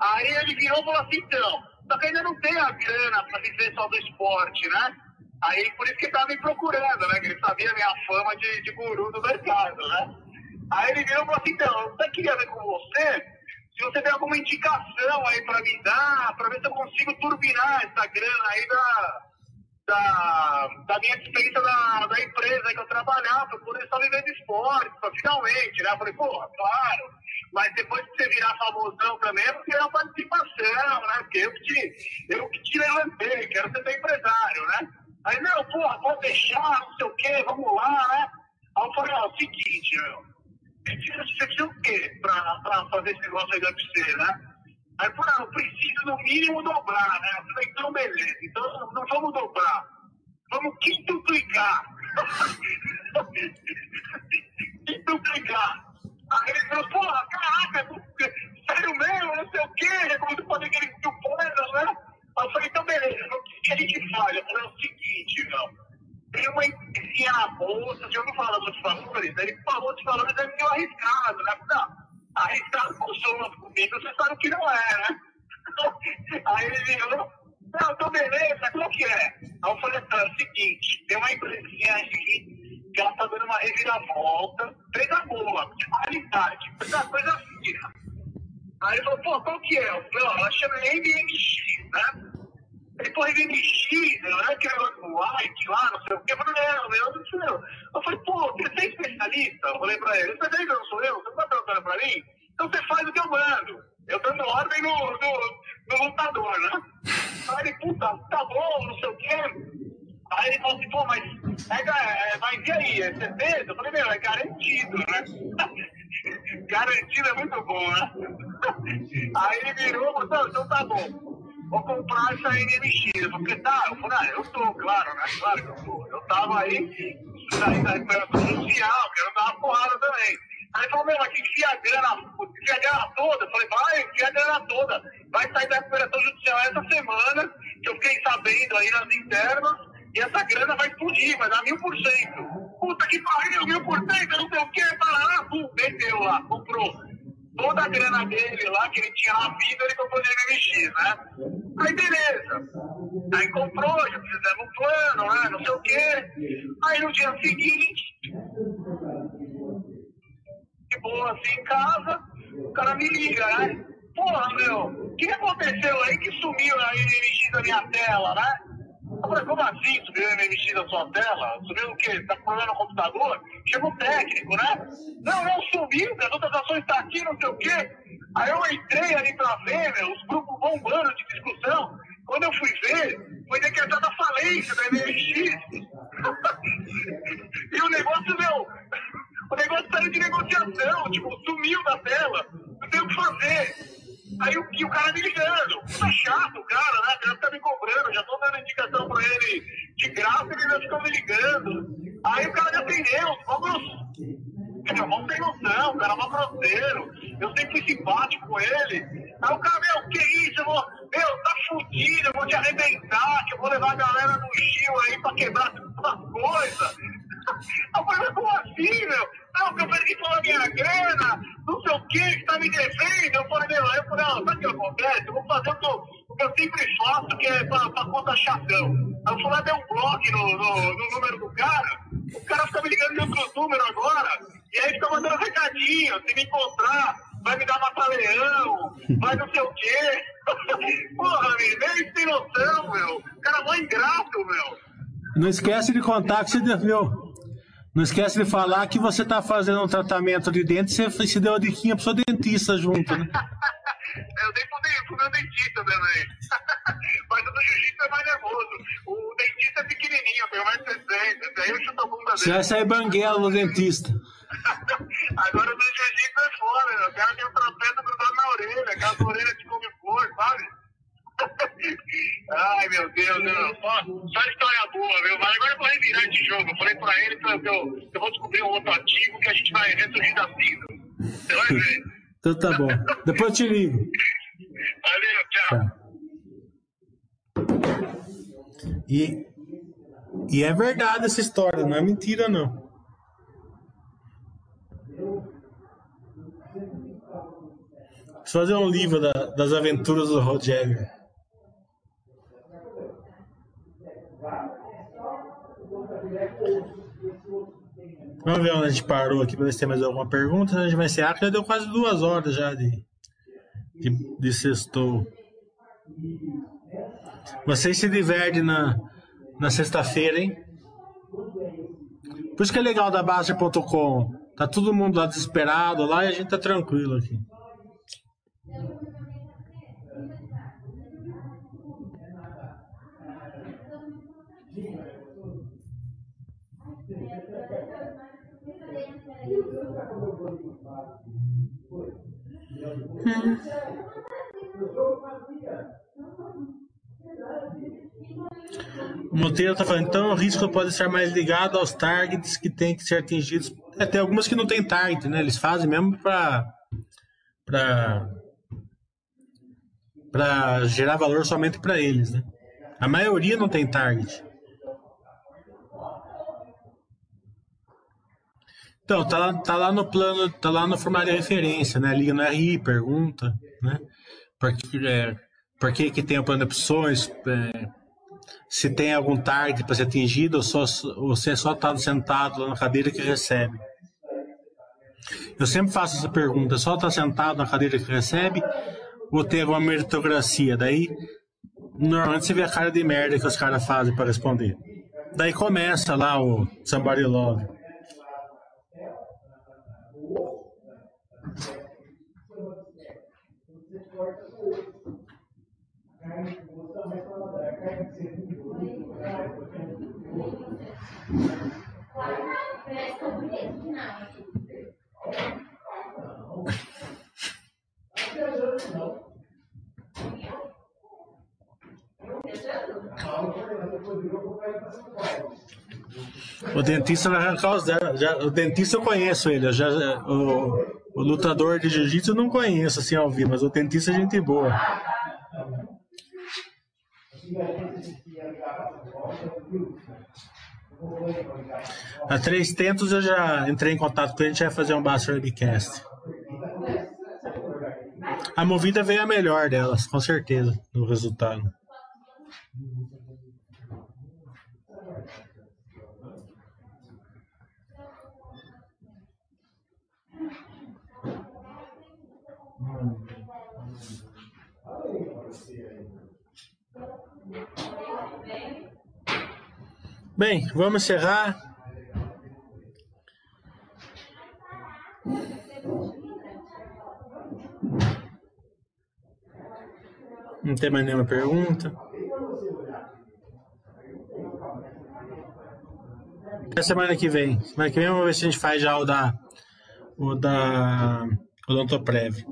Aí ele virou e falou assim, então, só que ainda não tem a grana para viver só do esporte, né? Aí por isso que ele tava me procurando, né? Que ele sabia a minha fama de, de guru do mercado, né? Aí ele virou e falou assim, então, eu queria ver com você se você tem alguma indicação aí para me dar, para ver se eu consigo turbinar essa grana aí da, da, da minha despesa da, da empresa que eu trabalhava, para poder só viver de esporte, finalmente, né? Eu falei, pô, claro, mas depois que você virar famosão também, é porque é uma participação, né? Porque eu que te, eu que te levantei, quero ser teu empresário, né? Aí, não, porra, pode deixar, não sei o quê, vamos lá, né? Aí eu falei, ó, é o seguinte, meu, você precisa o quê pra fazer esse negócio aí do UFC, né? Aí eu falei, eu preciso no mínimo dobrar, né? Eu falei, então beleza, então não vamos dobrar, vamos quintuplicar. quintuplicar. Aí ele falou, porra, caraca, sério mesmo, não sei o quê, como tu pode aquele mil coisas, né? Eu falei, então beleza, o que a gente faz? Eu falei, é o seguinte, não. Tem uma empresinha na bolsa, já ouviu falar dos valores? Ele falou de valores, é meio arriscado, né? Não, arriscado com soma comigo, você sabe que não é, né? Aí ele virou, não, então beleza, qual que é? Aí eu falei, tá, é o seguinte, tem uma empresinha aí que ela tá dando uma reviravolta, coisa boa, de qualidade, coisa, coisa fina. Aí ele falou, pô, qual que é? Eu falei, ó, ela chama MMX, né? Ele, pô, MMX, não é que é o White lá, não sei o quê. Eu falei, não, meu, não sei eu. Eu falei, pô, você é especialista? Eu falei pra ele, você não sou eu? Você não tá perguntando pra mim? Então você faz o que eu mando. Eu dando ordem no, no, no lutador, né? Aí ele, puta, tá bom, não sei o quê. Aí ele falou assim, pô, mas é, é, mas e aí, é certeza? Eu falei, meu, é garantido, né? garantido é muito bom, né? Aí ele virou e falou, então tá bom. Vou comprar essa NMX. Porque tá, eu falei, ah, eu tô, claro, né? Claro que eu tô. Eu tava aí, saí da recuperação social, quero dar uma porrada também. Aí falou, meu, mas enfia a grana, enfia a grana toda. Eu falei, vai, enfia a grana toda. Vai sair da recuperação judicial essa semana, que eu fiquei sabendo aí nas internas, e essa grana vai explodir, vai dar mil por cento. Puta que pariu, mil por cento, não sei o que, para pum, meteu lá, comprou. Toda a grana dele lá, que ele tinha na vida, ele comprou de MMX, né? Aí beleza. Aí comprou, já fizemos um plano, né? Não sei o quê. Aí no dia seguinte, de boa assim em casa, o cara me liga, né? Porra, meu, o que aconteceu aí que sumiu a MMX da minha tela, né? Eu falei, como assim subiu o MMX da sua tela? Subiu o quê? Tá com problema no computador? Chegou o técnico, né? Não, não subiu, as outras ações tá aqui, não sei o quê. Aí eu entrei ali pra ver, meu, os grupos bombando de discussão. Quando eu fui ver, foi decretada a falência da MMX. e o negócio, meu, o negócio saiu de negociação, tipo, sumiu da tela. Não tem o que fazer. Aí o, e o cara me ligando. Tá chato o cara, né? O cara tá me cobrando, já tô dando indicação pra ele de graça, ele ainda ficou me ligando. Aí o cara me atendeu, vamos. Cara, não tem noção, o cara é mó grosseiro. Eu sempre fui simpático com ele. Aí o cara, meu, que isso? Eu vou, meu, tá fudido, eu vou te arrebentar, que eu vou levar a galera no Gil aí pra quebrar todas coisas. Eu falei, como assim, meu? Não, que eu perdi toda a minha grana, não sei o que, que tá me devendo. Eu falei, meu, eu falei, ó, sabe o que acontece? Eu vou fazer o que eu, o que eu sempre faço, que é pra, pra conta chatão. Eu fui lá, dei um bloco no, no, no, número do cara, o cara fica me ligando de outro número agora, e aí fica mandando recadinho, se me encontrar, vai me dar mata-leão, vai não sei o quê. Porra, meu, nem tem noção, meu. O cara é mó ingrato, meu. Não esquece de contar que você deveu. Não esquece de falar que você está fazendo um tratamento de dente e você se deu a diquinha pro seu dentista junto, né? eu dei pro, pro meu dentista também. Mas o do jiu-jitsu é mais nervoso. O dentista é pequenininho, tem 1,60m. Daí eu chuto a bunda dele. Você vai sair banguela no dentista. Agora o do jiu-jitsu é fora, né? O cara tem um trapézio grudado na orelha, aquelas orelhas de couve-flor, sabe? Ai, meu Deus, meu. Só, só história boa, viu? Mas agora eu vou revirar esse jogo. Eu falei pra ele que eu, eu vou descobrir um outro ativo que a gente vai ressurgir da cinza. Você vai ver. então tá bom. Depois eu te ligo. Valeu, tchau. E, e é verdade essa história, não é mentira não. Preciso fazer um livro da, das aventuras do Rogério. Vamos ver onde a gente parou aqui para ver se tem mais alguma pergunta. A gente vai encerrar, porque já deu quase duas horas já de, de, de sextou. Vocês se divertem na, na sexta-feira, hein? Por isso que é legal da Basta.com. Tá todo mundo lá desesperado lá e a gente tá tranquilo aqui. Hum. O Monteiro está falando, então o risco pode ser mais ligado aos targets que têm que ser atingidos. É, tem algumas que não tem target, né? Eles fazem mesmo para para para gerar valor somente para eles, né? A maioria não tem target. Então, tá lá, tá lá no plano, tá lá no formulário de referência, né? Liga no RI, pergunta, né? Por que, é, por que, que tem o plano de opções? É, se tem algum target para ser atingido ou, só, se é só tá sentado lá na cadeira que recebe. Eu sempre faço essa pergunta, só estar tá sentado na cadeira que recebe ou ter uma meritocracia? Daí, normalmente você vê a cara de merda que os caras fazem para responder. Daí começa lá o Somebody Love. O dentista vai arrancar os o dentista eu conheço ele. Eu já, o, o lutador de jiu-jitsu eu não conheço assim ao vivo, mas o dentista é gente boa. A Três Tentos eu já entrei em contato com ele, a gente vai fazer um Basta Webcast. A movida veio a melhor delas, com certeza, no resultado. Bem, vamos encerrar. Não tem mais nenhuma pergunta. Até semana que vem. Semana que vem vamos ver se a gente faz já o da. O da. Odontoprev.